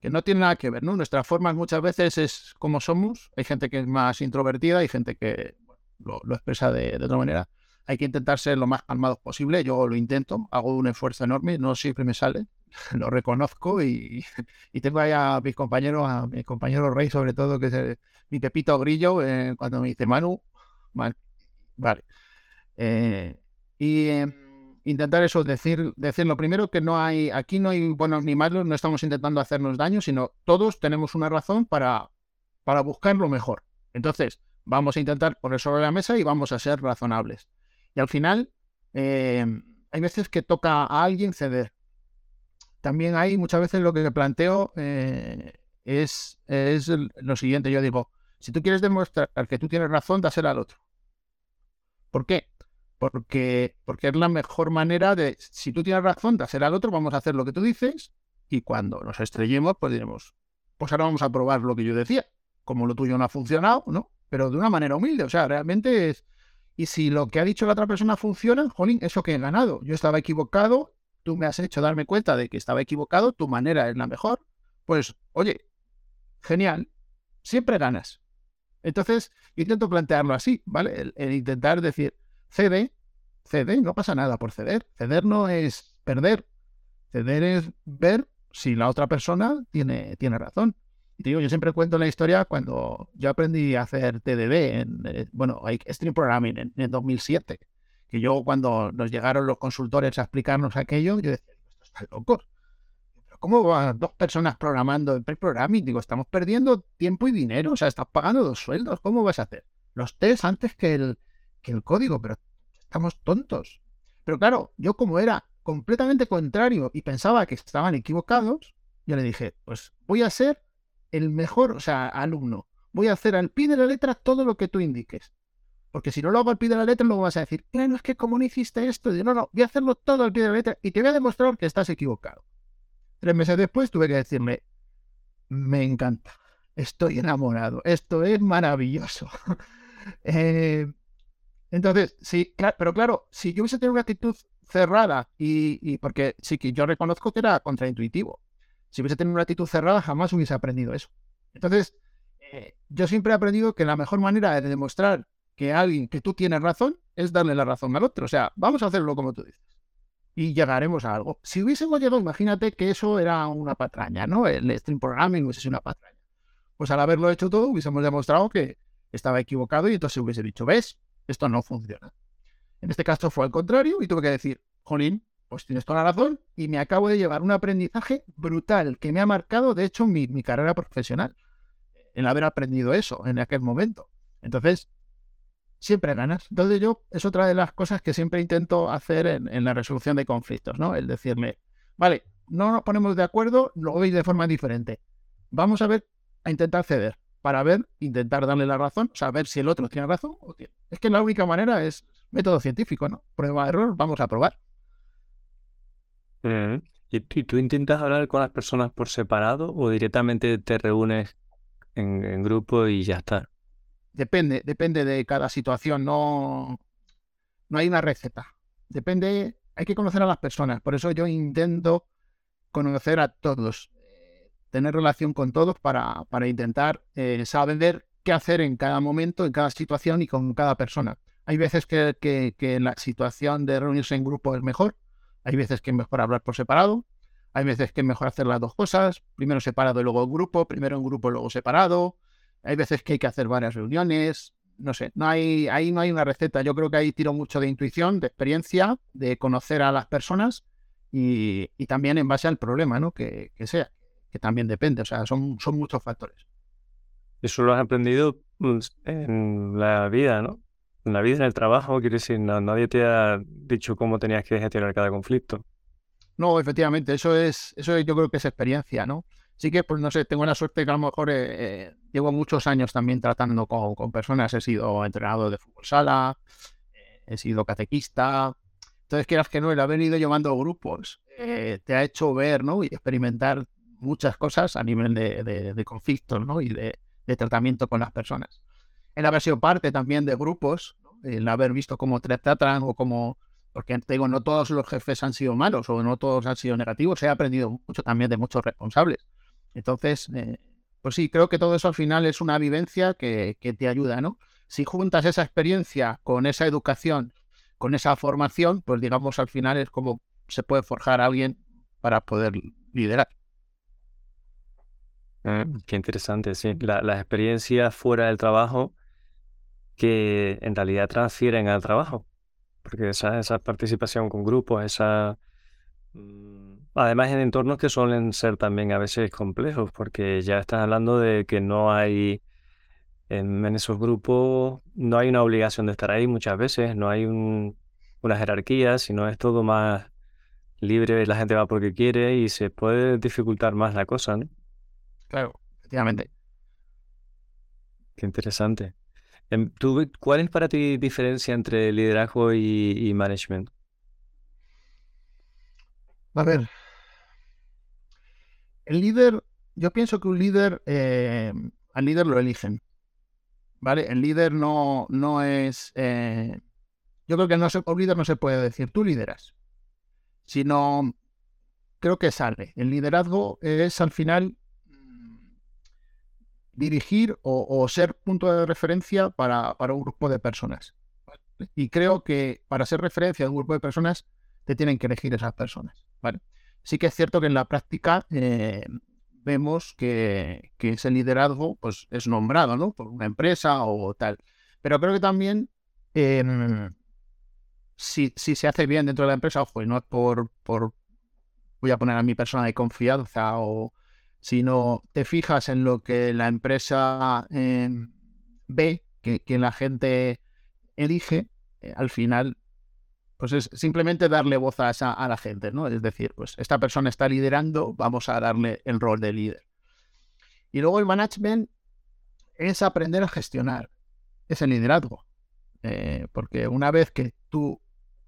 Speaker 2: que no tiene nada que ver, ¿no? Nuestras formas muchas veces es como somos, hay gente que es más introvertida, hay gente que lo, expresa de, otra manera. Hay que intentar ser lo más calmados posible, yo lo intento, hago un esfuerzo enorme, no siempre me sale, lo reconozco y, tengo ahí a mis compañeros, a mi compañero Rey sobre todo, que es mi Pepito Grillo, eh, cuando me dice Manu, vale. vale. Eh, y em, intentar eso, decir, decir lo primero que no hay, aquí no hay buenos ni malos, no estamos intentando hacernos daño, sino todos tenemos una razón para, para buscar lo mejor. Entonces, vamos a intentar poner sobre la mesa y vamos a ser razonables. Y al final, em, hay veces que toca a alguien ceder también hay muchas veces lo que planteo eh, es, es lo siguiente. Yo digo, si tú quieres demostrar que tú tienes razón, dásela al otro. ¿Por qué? Porque, porque es la mejor manera de, si tú tienes razón, dásela al otro, vamos a hacer lo que tú dices y cuando nos estrellemos, pues diremos, pues ahora vamos a probar lo que yo decía. Como lo tuyo no ha funcionado, ¿no? Pero de una manera humilde, o sea, realmente es... Y si lo que ha dicho la otra persona funciona, jolín, eso que he ganado. Yo estaba equivocado tú me has hecho darme cuenta de que estaba equivocado, tu manera es la mejor, pues oye, genial, siempre ganas. Entonces, intento plantearlo así, ¿vale? El, intentar decir, cede, cede, no pasa nada por ceder. Ceder no es perder, ceder es ver si la otra persona tiene, tiene razón. Yo siempre cuento la historia cuando yo aprendí a hacer TDD, en, eh, bueno, Stream Programming en, en 2007 que yo cuando nos llegaron los consultores a explicarnos aquello, yo decía, esto está loco. ¿Pero ¿Cómo van dos personas programando en pre-programming? Digo, estamos perdiendo tiempo y dinero, o sea, estás pagando dos sueldos, ¿cómo vas a hacer? Los test antes que el, que el código, pero estamos tontos. Pero claro, yo como era completamente contrario y pensaba que estaban equivocados, yo le dije, pues voy a ser el mejor, o sea, alumno. Voy a hacer al pie de la letra todo lo que tú indiques. Porque si no lo hago al pie de la letra, luego vas a decir, claro, es que como no hiciste esto, no, no, voy a hacerlo todo al pie de la letra y te voy a demostrar que estás equivocado. Tres meses después tuve que decirme, me encanta, estoy enamorado, esto es maravilloso. Eh, entonces, sí, pero claro, si yo hubiese tenido una actitud cerrada y, porque sí que yo reconozco que era contraintuitivo, si hubiese tenido una actitud cerrada jamás hubiese aprendido eso. Entonces, eh, yo siempre he aprendido que la mejor manera de demostrar que alguien que tú tienes razón es darle la razón al otro. O sea, vamos a hacerlo como tú dices. Y llegaremos a algo. Si hubiésemos llegado, imagínate que eso era una patraña, ¿no? El stream programming hubiese sido una patraña. Pues al haberlo hecho todo, hubiésemos demostrado que, estaba equivocado y entonces hubiese dicho, ves, esto no funciona. En este caso fue al contrario y tuve que decir, Jolín, pues tienes toda la razón y me acabo de llevar un aprendizaje brutal que me ha marcado, de hecho, mi, carrera profesional, en haber aprendido eso en aquel momento. Entonces, siempre ganas. Entonces yo, es otra de las cosas que siempre intento hacer en, la resolución de conflictos, ¿no? El decirle, vale, no nos ponemos de acuerdo, lo veis de forma diferente. Vamos a ver, a intentar ceder, para ver, intentar darle la razón, ver si el otro tiene razón o tiene. Es que la única manera es método científico, ¿no? Prueba, error, vamos a probar.
Speaker 1: ¿Y, tú intentas hablar con las personas por separado o directamente te reúnes en, grupo y ya está?
Speaker 2: Depende, depende de cada situación, no, no hay una receta. Depende, hay que conocer a las personas. Por eso yo intento conocer a todos, tener relación con todos para, para intentar eh, saber qué hacer en cada momento, en cada situación y con cada persona. Hay veces que, que la situación de reunirse en grupo es mejor, hay veces que es mejor hablar por separado, hay veces que es mejor hacer las dos cosas, primero separado y luego en grupo, primero en grupo y luego separado. Hay veces que hay que hacer varias reuniones, no sé, no hay, ahí no hay una receta. Yo creo que ahí tiro mucho de intuición, de experiencia, de conocer a las personas y, también en base al problema, ¿no? Que, sea, que también depende, o sea, son, son muchos factores.
Speaker 1: Eso lo has aprendido pues, en la vida, ¿no? En la vida, en el trabajo, quiero decir, nadie te ha dicho cómo tenías que gestionar cada conflicto.
Speaker 2: No, efectivamente, eso es, eso yo creo que es experiencia, ¿no? Sí que, pues no sé, tengo la suerte que a lo mejor eh, eh, llevo muchos años también tratando con, personas, he sido entrenador de fútbol sala, eh, he sido catequista, entonces quieras que no, el haber ido llevando grupos te ha hecho ver, ¿no? Y experimentar muchas cosas a nivel de, conflictos, ¿no? Y de tratamiento con las personas el haber sido parte también de grupos, el haber visto cómo te tratan o cómo, porque te digo, no todos los jefes han sido malos o no todos han sido negativos, he aprendido mucho también de muchos responsables. Entonces, eh, pues sí, creo que todo eso al final es una vivencia que, te ayuda, ¿no? Si juntas esa experiencia con esa educación, con esa formación, pues digamos al final es como se puede forjar a alguien para poder liderar.
Speaker 1: Ah, qué interesante, sí. La, las experiencias fuera del trabajo que en realidad transfieren al trabajo. Porque esa, esa participación con grupos, esa... Mm, además en entornos que suelen ser también a veces complejos, porque ya estás hablando de que no hay, en, esos grupos, no hay una obligación de estar ahí muchas veces, no hay una jerarquía, sino es todo más libre, la gente va porque quiere y se puede dificultar más la cosa, ¿no?
Speaker 2: Claro, efectivamente.
Speaker 1: Qué interesante. Em, ¿Cuál es para ti diferencia entre liderazgo y, management?
Speaker 2: A ver, el líder, yo pienso que un líder, eh, al líder lo eligen, ¿vale? El líder no, no es, eh, yo creo que no se, un líder no se puede decir, tú lideras, sino creo que sale. El liderazgo es al final dirigir o, ser punto de referencia para, un grupo de personas. Y creo que para ser referencia de un grupo de personas, te tienen que elegir esas personas. Sí que es cierto que en la práctica eh, vemos que, ese liderazgo pues, es nombrado ¿no? por una empresa o tal. Pero creo que también, em, si, si, se hace bien dentro de la empresa, ojo, y no es por, por, voy a poner a mi persona de confianza o, sino te fijas en lo que la empresa em, ve, que, la gente elige, eh, al final, pues es simplemente darle voz a, a la gente, ¿no? Es decir, pues esta persona está liderando, vamos a darle el rol de líder. Y luego el management es aprender a gestionar ese liderazgo. Eh, porque una vez que tú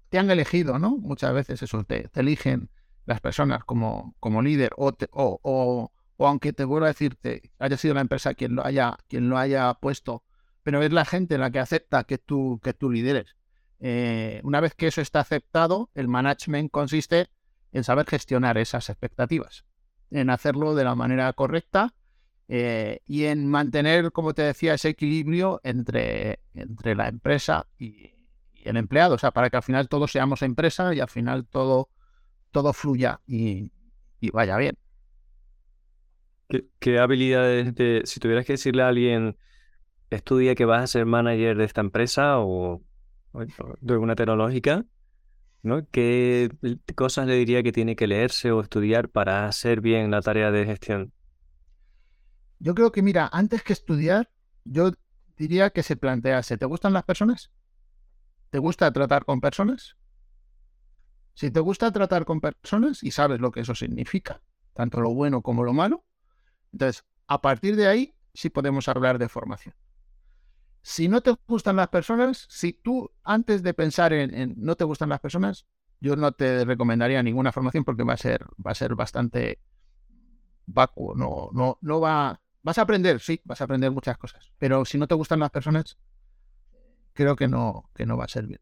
Speaker 2: te han elegido, ¿no? Muchas veces eso, te, eligen las personas como, como líder o, o, o aunque te vuelvo a decirte, haya sido la empresa quien lo haya, quien lo haya puesto, pero es la gente la que acepta que tú, que tú lideres. Eh, una vez que eso está aceptado, el management consiste en saber gestionar esas expectativas, en hacerlo de la manera correcta eh, y en mantener, como te decía, ese equilibrio entre, entre la empresa y, el empleado, o sea, para que al final todos seamos empresa y al final todo, todo fluya y vaya bien.
Speaker 1: ¿Qué, habilidades, de, si tuvieras que decirle a alguien estudia que vas a ser manager de esta empresa o, de alguna tecnológica, ¿no? ¿Qué cosas le diría que tiene que leerse o estudiar para hacer bien la tarea de gestión?
Speaker 2: Yo creo que, mira, antes que estudiar, yo diría que se plantease, ¿te gustan las personas? ¿Te gusta tratar con personas? Si te gusta tratar con personas y sabes lo que eso significa, tanto lo bueno como lo malo, entonces, a partir de ahí sí podemos hablar de formación. Si no te gustan las personas, si tú antes de pensar en, no te gustan las personas, yo no te recomendaría ninguna formación porque va a ser, va a ser bastante vacuo, no, no, no va, vas a aprender, sí, vas a aprender muchas cosas, pero si no te gustan las personas, creo que no, que no va a servir.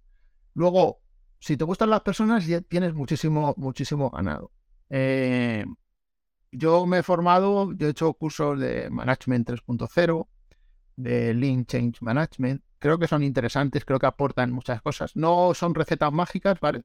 Speaker 2: Luego, si te gustan las personas, ya tienes muchísimo, muchísimo ganado. Eh, yo me he formado, yo he hecho cursos de Management 3.0, de Lean Change Management. Creo que son interesantes, creo que aportan muchas cosas. No son recetas mágicas, ¿vale?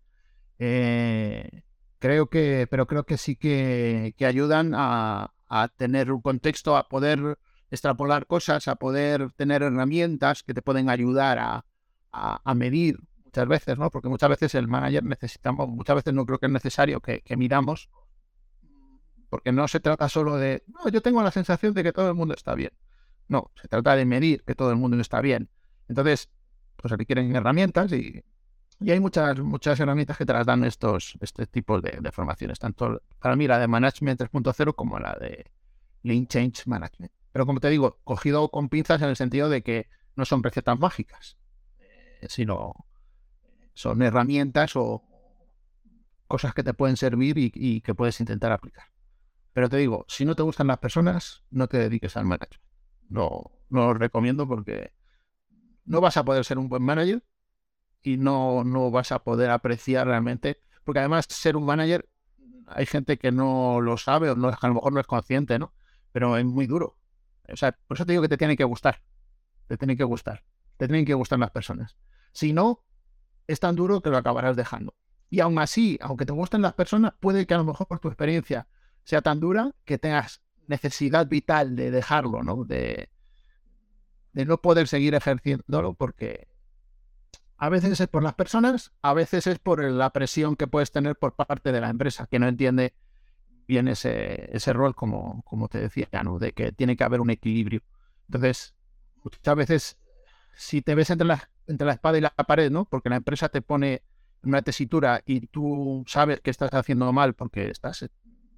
Speaker 2: Eh, creo que, pero creo que sí que, ayudan a, tener un contexto, a poder extrapolar cosas, a poder tener herramientas que te pueden ayudar a, a medir muchas veces, ¿no? Porque muchas veces el manager necesitamos, muchas veces no creo que es necesario que, miramos, porque no se trata solo de, no, yo tengo la sensación de que todo el mundo está bien. No, se trata de medir que todo el mundo está bien. Entonces, pues requieren herramientas y, hay muchas, muchas herramientas que te las dan estos, este tipo de, de formaciones, tanto para mí la de Management 3.0 como la de Lean Change Management. Pero como te digo, cogido con pinzas en el sentido de que no son recetas mágicas, eh, sino son herramientas o cosas que te pueden servir y, que puedes intentar aplicar. Pero te digo, si no te gustan las personas, no te dediques al management. No, no lo recomiendo porque no vas a poder ser un buen manager y no, no vas a poder apreciar realmente. Porque además, ser un manager, hay gente que no lo sabe o no, a lo mejor no es consciente, ¿no? Pero es muy duro. O sea, por eso te digo que te tiene que gustar. Te tiene que gustar. Te tienen que gustar las personas. Si no, es tan duro que lo acabarás dejando. Y aún así, aunque te gusten las personas, puede que a lo mejor por tu experiencia sea tan dura que tengas necesidad vital de dejarlo, ¿no? De, no poder seguir ejerciéndolo porque a veces es por las personas, a veces es por la presión que puedes tener por parte de la empresa, que no entiende bien ese, ese rol, como, como te decía, ¿no? de que tiene que haber un equilibrio. Entonces, muchas veces, si te ves entre las entre la espada y la pared, ¿no? Porque la empresa te pone una tesitura y tú sabes que estás haciendo mal porque estás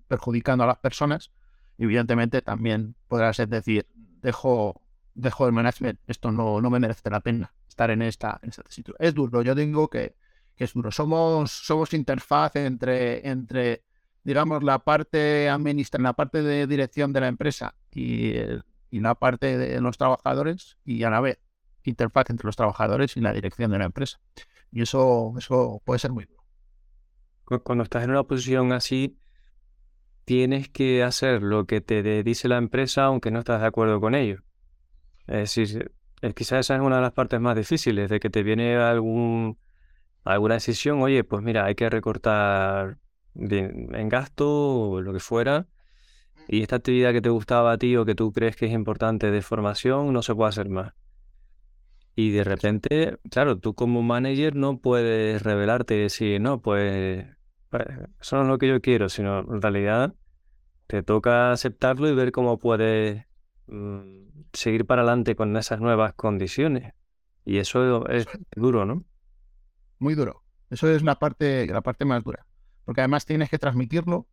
Speaker 2: perjudicando a las personas, evidentemente también podrás decir, dejo, dejo el management, esto no, no me merece la pena estar en esta, en esta tesitura. Es duro, yo digo que, es duro. Somos, somos interfaz entre, entre, digamos, la parte administrativa, la parte de dirección de la empresa y, y la parte de los trabajadores y a la vez interfaz entre los trabajadores y la dirección de la empresa. Y eso, eso puede ser muy duro.
Speaker 1: Cuando estás en una posición así, tienes que hacer lo que te dice la empresa aunque no estás de acuerdo con ello. Es decir, quizás esa es una de las partes más difíciles, de que te viene algún, alguna decisión, oye, pues mira, hay que recortar en gasto o lo que fuera, y esta actividad que te gustaba a ti o que tú crees que es importante de formación no se puede hacer más. Y de repente, claro, tú como manager no puedes revelarte y decir, no, pues, eso no es lo que yo quiero, sino en realidad te toca aceptarlo y ver cómo puedes mm, seguir para adelante con esas nuevas condiciones. Y eso es duro, ¿no?
Speaker 2: Muy duro. Eso es la parte, la parte más dura. Porque además tienes que transmitirlo.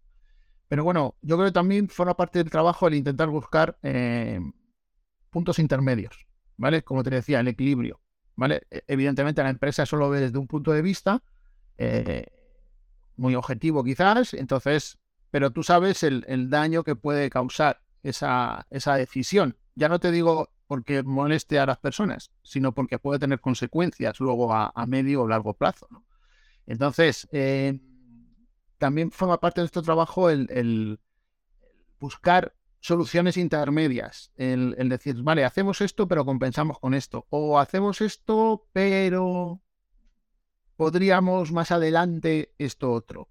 Speaker 2: Pero bueno, yo creo que también forma parte del trabajo el intentar buscar eh, puntos intermedios. ¿vale? Como te decía, el equilibrio, ¿vale? E, evidentemente la empresa solo ve desde un punto de vista eh, muy objetivo quizás, entonces, pero tú sabes el, daño que puede causar esa, esa decisión. Ya no te digo porque moleste a las personas, sino porque puede tener consecuencias luego a, medio o largo plazo. Entonces, eh, también forma parte de nuestro trabajo el buscar soluciones intermedias. El, decir, vale, hacemos esto, pero compensamos con esto. O hacemos esto, pero podríamos más adelante esto otro.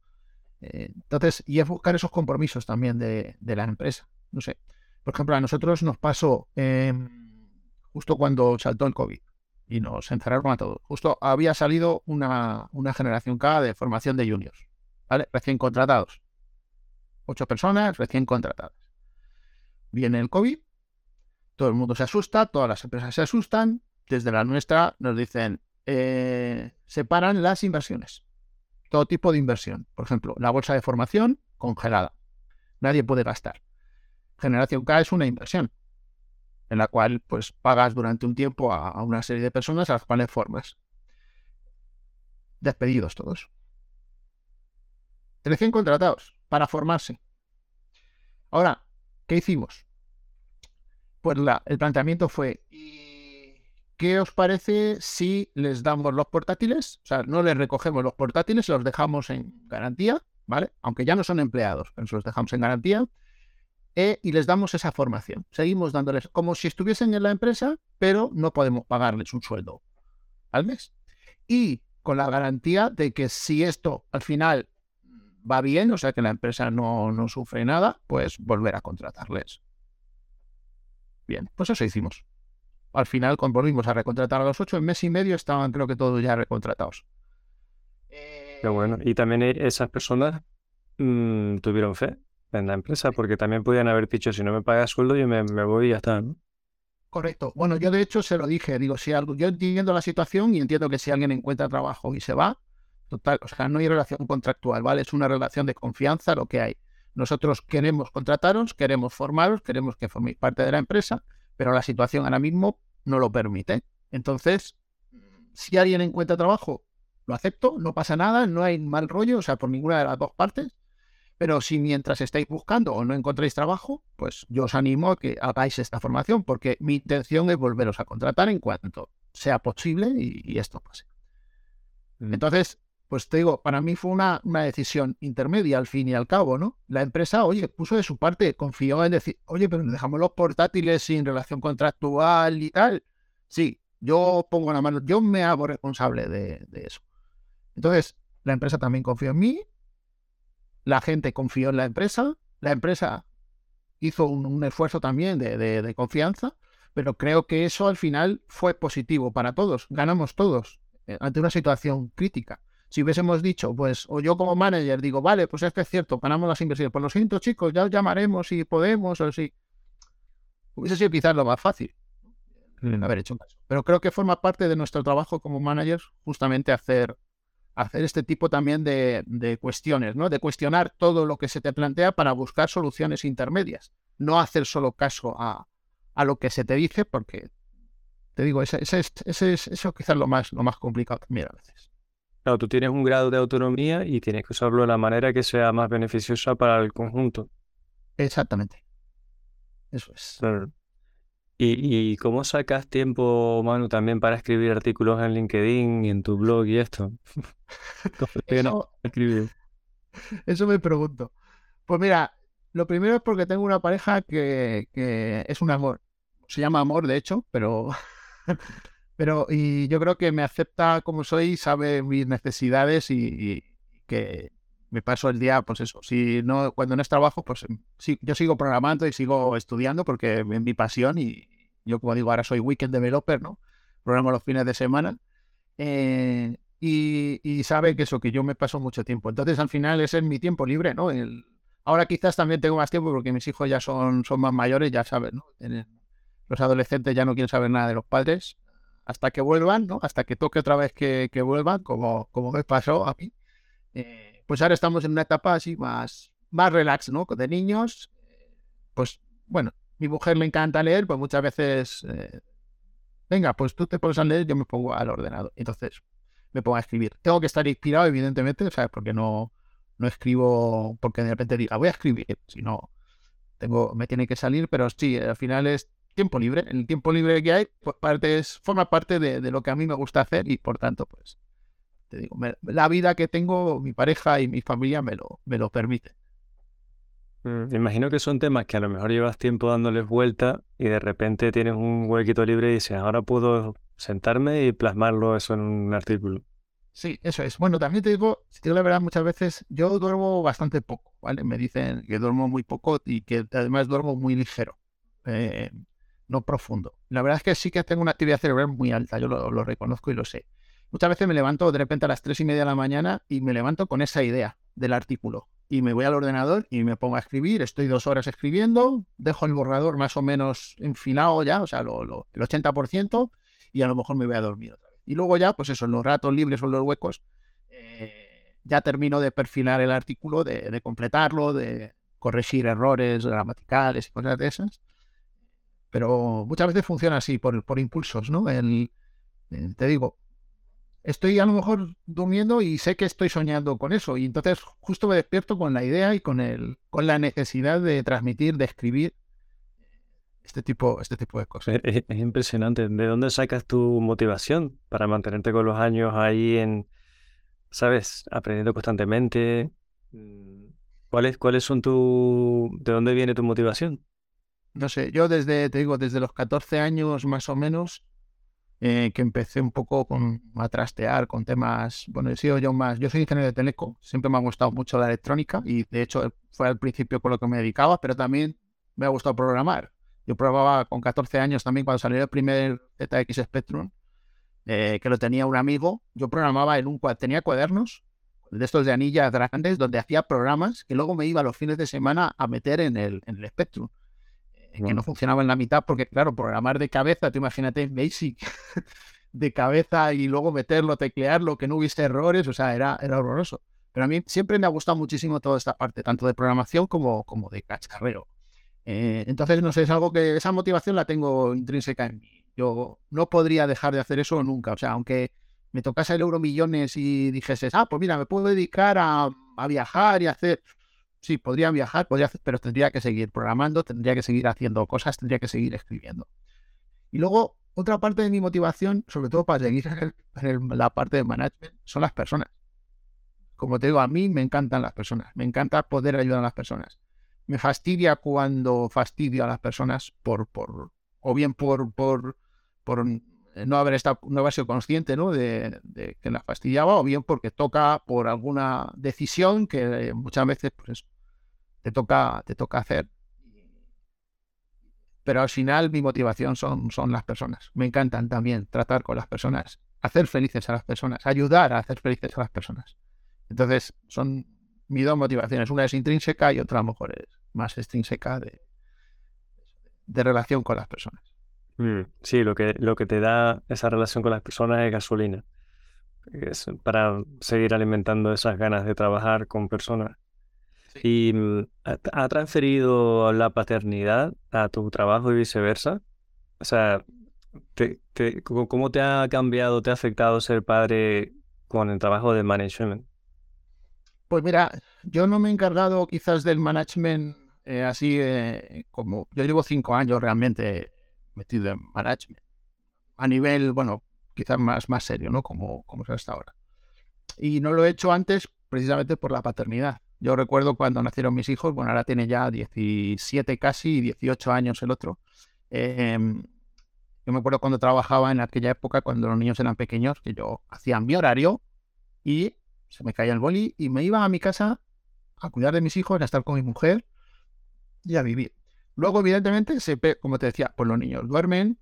Speaker 2: Eh, entonces, y es buscar esos compromisos también de, la empresa. No sé. Por ejemplo, a nosotros nos pasó, em, justo cuando saltó el COVID y nos encerraron a todos. Justo había salido una, una generación K de formación de juniors, ¿vale? Recién contratados. Ocho personas recién contratadas. Viene el COVID, todo el mundo se asusta, todas las empresas se asustan. Desde la nuestra nos dicen, eh, separan las inversiones. Todo tipo de inversión. Por ejemplo, la bolsa de formación congelada. Nadie puede gastar. Generación K es una inversión en la cual pues pagas durante un tiempo a, una serie de personas a las cuales formas. Despedidos todos. Recién contratados para formarse. Ahora, ¿qué hicimos? Pues la, el planteamiento fue, ¿qué os parece si les damos los portátiles? O sea, no les recogemos los portátiles, los dejamos en garantía, ¿vale? Aunque ya no son empleados, pero los dejamos en garantía e, y les damos esa formación. Seguimos dándoles como si estuviesen en la empresa, pero no podemos pagarles un sueldo al mes. Y con la garantía de que si esto al final va bien, o sea que la empresa no sufre nada, pues volver a contratarles. Bien, pues eso hicimos. Al final volvimos a recontratar a los ocho, en mes y medio estaban creo que todos ya recontratados.
Speaker 1: Qué bueno. Y también e, esas personas mm, tuvieron fe en la empresa, porque también podían haber dicho, si no me pagas sueldo, yo me, voy y ya está, ¿no?
Speaker 2: Correcto. Bueno, yo de hecho se lo dije, digo, si algo, yo entiendo la situación y entiendo que si alguien encuentra trabajo y se va, total, o sea, no hay relación contractual, ¿vale? Es una relación de confianza lo que hay. Nosotros queremos contrataros, queremos formaros, queremos que forméis parte de la empresa, pero la situación ahora mismo no lo permite. Entonces, si alguien encuentra trabajo, lo acepto, no pasa nada, no hay mal rollo, o sea, por ninguna de las dos partes. Pero si mientras estáis buscando o no encontráis trabajo, pues yo os animo a que hagáis esta formación, porque mi intención es volveros a contratar en cuanto sea posible y, esto pase. Mm. Entonces, pues te digo, para mí fue una, una, decisión intermedia al fin y al cabo, ¿no? La empresa, oye, puso de su parte, confió en decir, oye, pero dejamos los portátiles sin relación contractual y tal. Sí, yo pongo la mano, yo me hago responsable de, de eso. Entonces, la empresa también confió en mí, la gente confió en la empresa, la empresa hizo un, esfuerzo también de, confianza, pero creo que eso al final fue positivo para todos, ganamos todos eh, ante una situación crítica. Si hubiésemos dicho, pues, o yo como manager digo, vale, pues es que es cierto, ganamos las inversiones, por pues lo siento chicos, ya os llamaremos si podemos o si... Hubiese sido quizás lo más fácil mm. haber hecho caso. Pero creo que forma parte de nuestro trabajo como managers justamente hacer hacer este tipo también de, cuestiones, ¿no? De cuestionar todo lo que se te plantea para buscar soluciones intermedias. No hacer solo caso a, lo que se te dice, porque te digo, ese, ese, ese es eso quizás lo más, lo más complicado también a veces.
Speaker 1: Claro, tú tienes un grado de autonomía y tienes que usarlo de la manera que sea más beneficiosa para el conjunto.
Speaker 2: Exactamente. Eso es.
Speaker 1: ¿Y, cómo sacas tiempo, Manu, también para escribir artículos en LinkedIn y en tu blog y esto?
Speaker 2: eso, eso me pregunto. Pues mira, lo primero es porque tengo una pareja que, es un amor. Se llama amor, de hecho, pero, pero y yo creo que me acepta como soy, sabe mis necesidades y, que me paso el día, pues eso. Si no, cuando no es trabajo, pues sí, yo sigo programando y sigo estudiando porque es mi pasión y yo, como digo, ahora soy weekend developer, ¿no? Programo los fines de semana. Eh, y, sabe que eso, que yo me paso mucho tiempo. Entonces, al final, ese es mi tiempo libre, ¿no? ahora quizás también tengo más tiempo porque mis hijos ya son, son más mayores, ya saben, ¿no? los adolescentes ya no quieren saber nada de los padres hasta que vuelvan, ¿no? Hasta que toque otra vez que, vuelvan, como, como me pasó a mí. Eh, pues ahora estamos en una etapa así más, más relax, ¿no? De niños. Pues bueno, mi mujer le encanta leer, pues muchas veces, eh, venga, pues tú te pones a leer, yo me pongo al ordenador. Entonces me pongo a escribir. Tengo que estar inspirado, evidentemente, ¿sabes? Porque no, no escribo porque de repente diga, voy a escribir, si no, tengo, me tiene que salir, pero sí, al final es tiempo libre. El tiempo libre que hay, pues parte es, forma parte de, lo que a mí me gusta hacer y por tanto, pues, te digo, la vida que tengo, mi pareja y mi familia me lo, me lo permite.
Speaker 1: Mm, imagino que son temas que a lo mejor llevas tiempo dándoles vuelta y de repente tienes un huequito libre y dices, ahora puedo sentarme y plasmarlo eso en un artículo.
Speaker 2: Sí, eso es. Bueno, también te digo, si te digo la verdad, muchas veces yo duermo bastante poco, ¿vale? Me dicen que duermo muy poco y que además duermo muy ligero. Eh, no profundo. La verdad es que sí que tengo una actividad cerebral muy alta, yo lo, lo reconozco y lo sé. Muchas veces me levanto de repente a las tres y media de la mañana y me levanto con esa idea del artículo. Y me voy al ordenador y me pongo a escribir, estoy dos horas escribiendo, dejo el borrador más o menos enfilado ya, o sea, lo, lo, el 80%, y a lo mejor me voy a dormir otra vez. Y luego ya, pues eso, en los ratos libres o en los huecos, eh, ya termino de perfilar el artículo, de, de, completarlo, de corregir errores gramaticales y cosas de esas. Pero muchas veces funciona así, por, por impulsos, ¿no? El, te digo, estoy a lo mejor durmiendo y sé que estoy soñando con eso. Y entonces justo me despierto con la idea y con, el, con la necesidad de transmitir, de escribir este tipo, este tipo de cosas.
Speaker 1: Es, es, impresionante. ¿De dónde sacas tu motivación para mantenerte con los años ahí en, sabes, aprendiendo constantemente? ¿Cuáles, cuáles son tu, de dónde viene tu motivación?
Speaker 2: No sé, yo desde, te digo, desde los 14 años más o menos, eh, que empecé un poco con, a trastear con temas, bueno, he sido yo más, yo soy ingeniero de teleco, siempre me ha gustado mucho la electrónica y de hecho fue al principio con lo que me dedicaba, pero también me ha gustado programar. Yo probaba con 14 años también cuando salió el primer ZX Spectrum, eh, que lo tenía un amigo, yo programaba en un tenía cuadernos de estos de anillas grandes donde hacía programas que luego me iba los fines de semana a meter en el, en el Spectrum que no funcionaba en la mitad, porque claro, programar de cabeza, tú imagínate Basic, de cabeza y luego meterlo, teclearlo, que no hubiese errores, o sea, era, era horroroso. Pero a mí siempre me ha gustado muchísimo toda esta parte, tanto de programación como, como de cacharreo. Eh, entonces, no sé, es algo que esa motivación la tengo intrínseca en mí. Yo no podría dejar de hacer eso nunca. O sea, aunque me tocase el euro millones y dijese, ah, pues mira, me puedo dedicar a, a viajar y hacer sí, podría viajar, podría pero tendría que seguir programando, tendría que seguir haciendo cosas, tendría que seguir escribiendo. Y luego, otra parte de mi motivación, sobre todo para seguir en, la parte de management, son las personas. Como te digo, a mí me encantan las personas, me encanta poder ayudar a las personas. Me fastidia cuando fastidio a las personas por, por o bien por, por, por no haber estado, no haber sido consciente ¿no? De, que la fastidiaba, o bien porque toca por alguna decisión que muchas veces pues, te, toca, te toca hacer. Pero al final mi motivación son, son las personas. Me encantan también tratar con las personas, hacer felices a las personas, ayudar a hacer felices a las personas. Entonces, son mis dos motivaciones. Una es intrínseca y otra a lo mejor es más extrínseca de, de relación con las personas.
Speaker 1: Mm, sí, lo que, lo que te da esa relación con las personas es gasolina. Es para seguir alimentando esas ganas de trabajar con personas. Sí. ¿Y mm, ha transferido la paternidad a tu trabajo y viceversa? O sea, te, te, ¿cómo te ha cambiado, te ha afectado ser padre con el trabajo de management?
Speaker 2: Pues mira, yo no me he encargado quizás del management eh, así eh, como yo llevo cinco años realmente metido en management. A nivel, bueno, quizás más, más serio, ¿no? Como, como es hasta ahora. Y no lo he hecho antes precisamente por la paternidad. Yo recuerdo cuando nacieron mis hijos, bueno, ahora tiene ya 17 casi y 18 años el otro. Eh, yo me acuerdo cuando trabajaba en aquella época, cuando los niños eran pequeños, que yo hacía mi horario y se me caía el boli y me iba a mi casa a cuidar de mis hijos, a estar con mi mujer y a vivir. Luego, evidentemente, se, como te decía, pues los niños duermen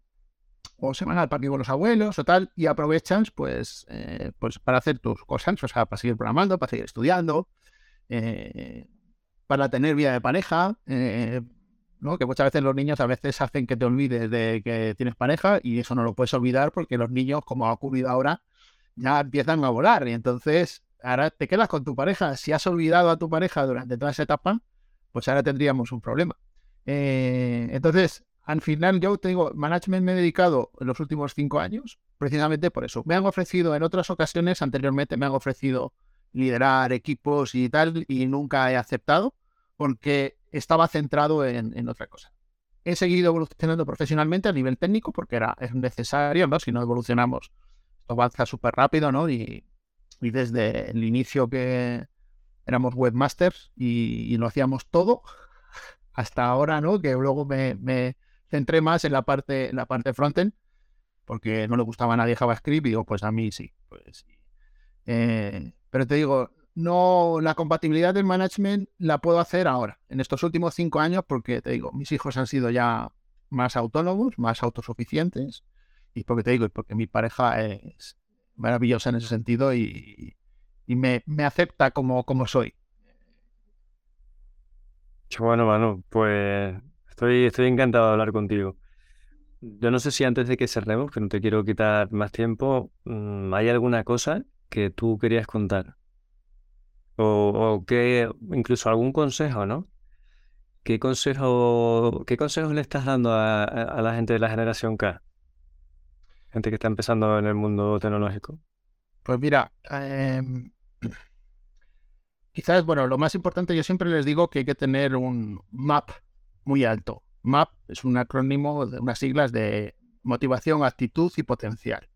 Speaker 2: o se van al parque con los abuelos o tal y aprovechan pues, eh, pues para hacer tus cosas, o sea, para seguir programando, para seguir estudiando, eh, para tener vida de pareja, eh, ¿no? que muchas veces los niños a veces hacen que te olvides de que tienes pareja y eso no lo puedes olvidar porque los niños, como ha ocurrido ahora, ya empiezan a volar y entonces ahora te quedas con tu pareja. Si has olvidado a tu pareja durante toda esa etapa, pues ahora tendríamos un problema. Eh, entonces, al final yo te digo, management me he dedicado en los últimos cinco años precisamente por eso. Me han ofrecido en otras ocasiones, anteriormente me han ofrecido liderar equipos y tal, y nunca he aceptado porque estaba centrado en, otra cosa. He seguido evolucionando profesionalmente a nivel técnico porque era, es necesario, ¿no? Si no evolucionamos, esto avanza súper rápido, ¿no? Y, y, desde el inicio que éramos webmasters y, y lo hacíamos todo, hasta ahora, ¿no? Que luego me, centré más en la parte, la parte frontend, porque no le gustaba a nadie JavaScript, y digo, pues a mí sí, pues eh, pero te digo, no, la compatibilidad del management la puedo hacer ahora, en estos últimos cinco años, porque te digo, mis hijos han sido ya más autónomos, más autosuficientes. Y porque te digo, porque mi pareja es maravillosa en ese sentido y, me, acepta como, como soy.
Speaker 1: Bueno, Manu, pues estoy, estoy encantado de hablar contigo. Yo no sé si antes de que cerremos, que no te quiero quitar más tiempo, mm, ¿hay alguna cosa que tú querías contar? O, que incluso algún consejo, ¿no? ¿Qué consejo, qué consejos le estás dando a, la gente de la generación K? Gente que está empezando en el mundo tecnológico.
Speaker 2: Pues mira, em, quizás, bueno, lo más importante, yo siempre les digo que hay que tener un MAP muy alto. MAP es un acrónimo de unas siglas de motivación, actitud y potencial.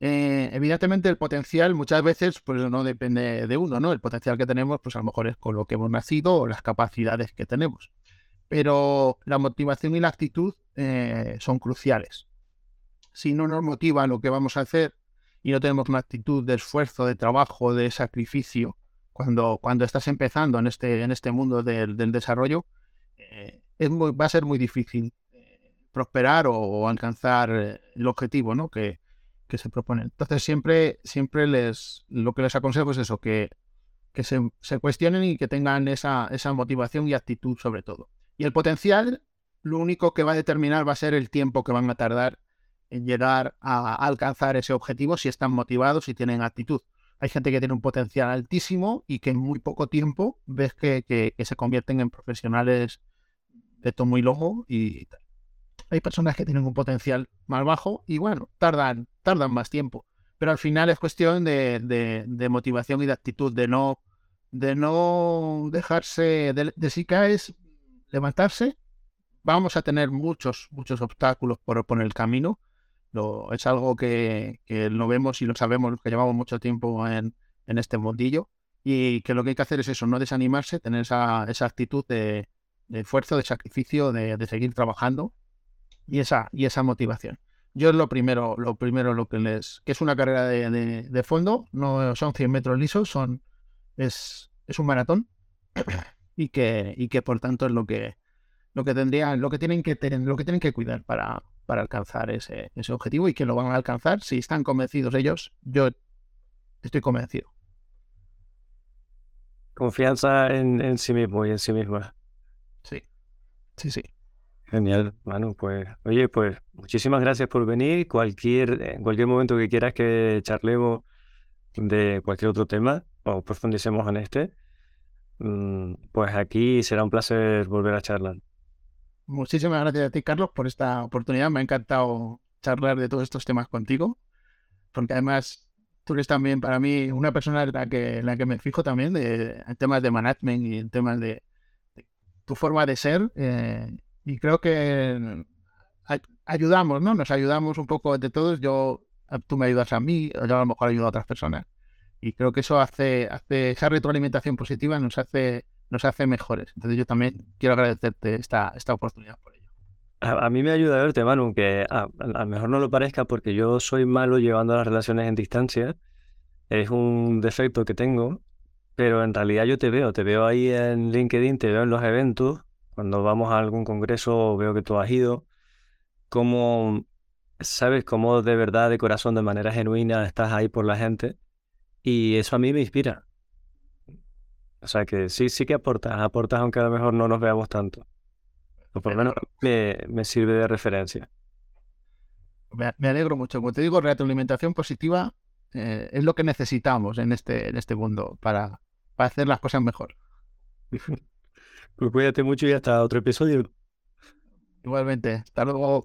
Speaker 2: Eh, evidentemente el potencial muchas veces pues no depende de uno, ¿no? El potencial que tenemos pues a lo mejor es con lo que hemos nacido o las capacidades que tenemos. Pero la motivación y la actitud eh, son cruciales. Si no nos motiva lo que vamos a hacer y no tenemos una actitud de esfuerzo, de trabajo, de sacrificio, cuando, cuando estás empezando en este, en este mundo del, desarrollo, eh, es va a ser muy difícil prosperar o, alcanzar el objetivo ¿no? que, se proponen. Entonces siempre, siempre les, lo que les aconsejo es eso, que, que se, cuestionen y que tengan esa, esa motivación y actitud sobre todo. Y el potencial, lo único que va a determinar va a ser el tiempo que van a tardar en llegar a, alcanzar ese objetivo si están motivados y tienen actitud. Hay gente que tiene un potencial altísimo y que en muy poco tiempo ves que, se convierten en profesionales de tomo y lomo y tal hay personas que tienen un potencial más bajo y bueno, tardan, tardan más tiempo. Pero al final es cuestión de, motivación y de actitud, de no, de no dejarse, de, si caes, levantarse. Vamos a tener muchos, muchos obstáculos por, poner el camino. Lo, es algo que, que, lo vemos y lo sabemos que llevamos mucho tiempo en, en este mundillo y que lo que hay que hacer es eso, no desanimarse, tener esa, esa actitud de, esfuerzo, de sacrificio, de, de, seguir trabajando y esa, y esa motivación. Yo es lo primero, lo primero lo que les, que es una carrera de, fondo, no son 100 metros lisos, son, es, es un maratón y que, y que por tanto es lo que, lo que tendrían, lo que tienen que lo que tienen que cuidar para, para alcanzar ese, ese objetivo y que lo van a alcanzar. Si están convencidos ellos, yo estoy convencido.
Speaker 1: Confianza en, en sí mismo y en sí misma.
Speaker 2: Sí, sí, sí.
Speaker 1: Genial, Manu. Pues, oye, pues muchísimas gracias por venir. Cualquier, en cualquier momento que quieras que charlemos de cualquier otro tema o profundicemos en este, mm, pues aquí será un placer volver a charlar.
Speaker 2: Muchísimas gracias a ti, Carlos, por esta oportunidad. Me ha encantado charlar de todos estos temas contigo, porque además tú eres también para mí una persona en la que, la que me fijo también de, en temas de management y en temas de, tu forma de ser. Eh, y creo que ayudamos, ¿no? Nos ayudamos un poco de todos. Yo, tú me ayudas a mí, yo a lo mejor ayudo a otras personas. Y creo que eso hace, hace esa retroalimentación positiva nos hace, nos hace mejores. Entonces yo también quiero agradecerte esta, esta oportunidad por ello.
Speaker 1: A, mí me ayuda a verte, Manu, que a, lo mejor no lo parezca porque yo soy malo llevando las relaciones en distancia. Es un defecto que tengo, pero en realidad yo te veo, te veo ahí en LinkedIn, te veo en los eventos cuando vamos a algún congreso veo que tú has ido, cómo, sabes, cómo de verdad, de corazón, de manera genuina estás ahí por la gente y eso a mí me inspira. O sea que sí, sí que aportas, aportas aunque a lo mejor no nos veamos tanto. O por lo menos me, sirve de referencia.
Speaker 2: Me, alegro mucho. Como te digo, retroalimentación positiva eh, es lo que necesitamos en este, en este mundo para, para hacer las cosas mejor.
Speaker 1: Pues cuídate mucho y hasta otro episodio.
Speaker 2: Igualmente. Hasta luego.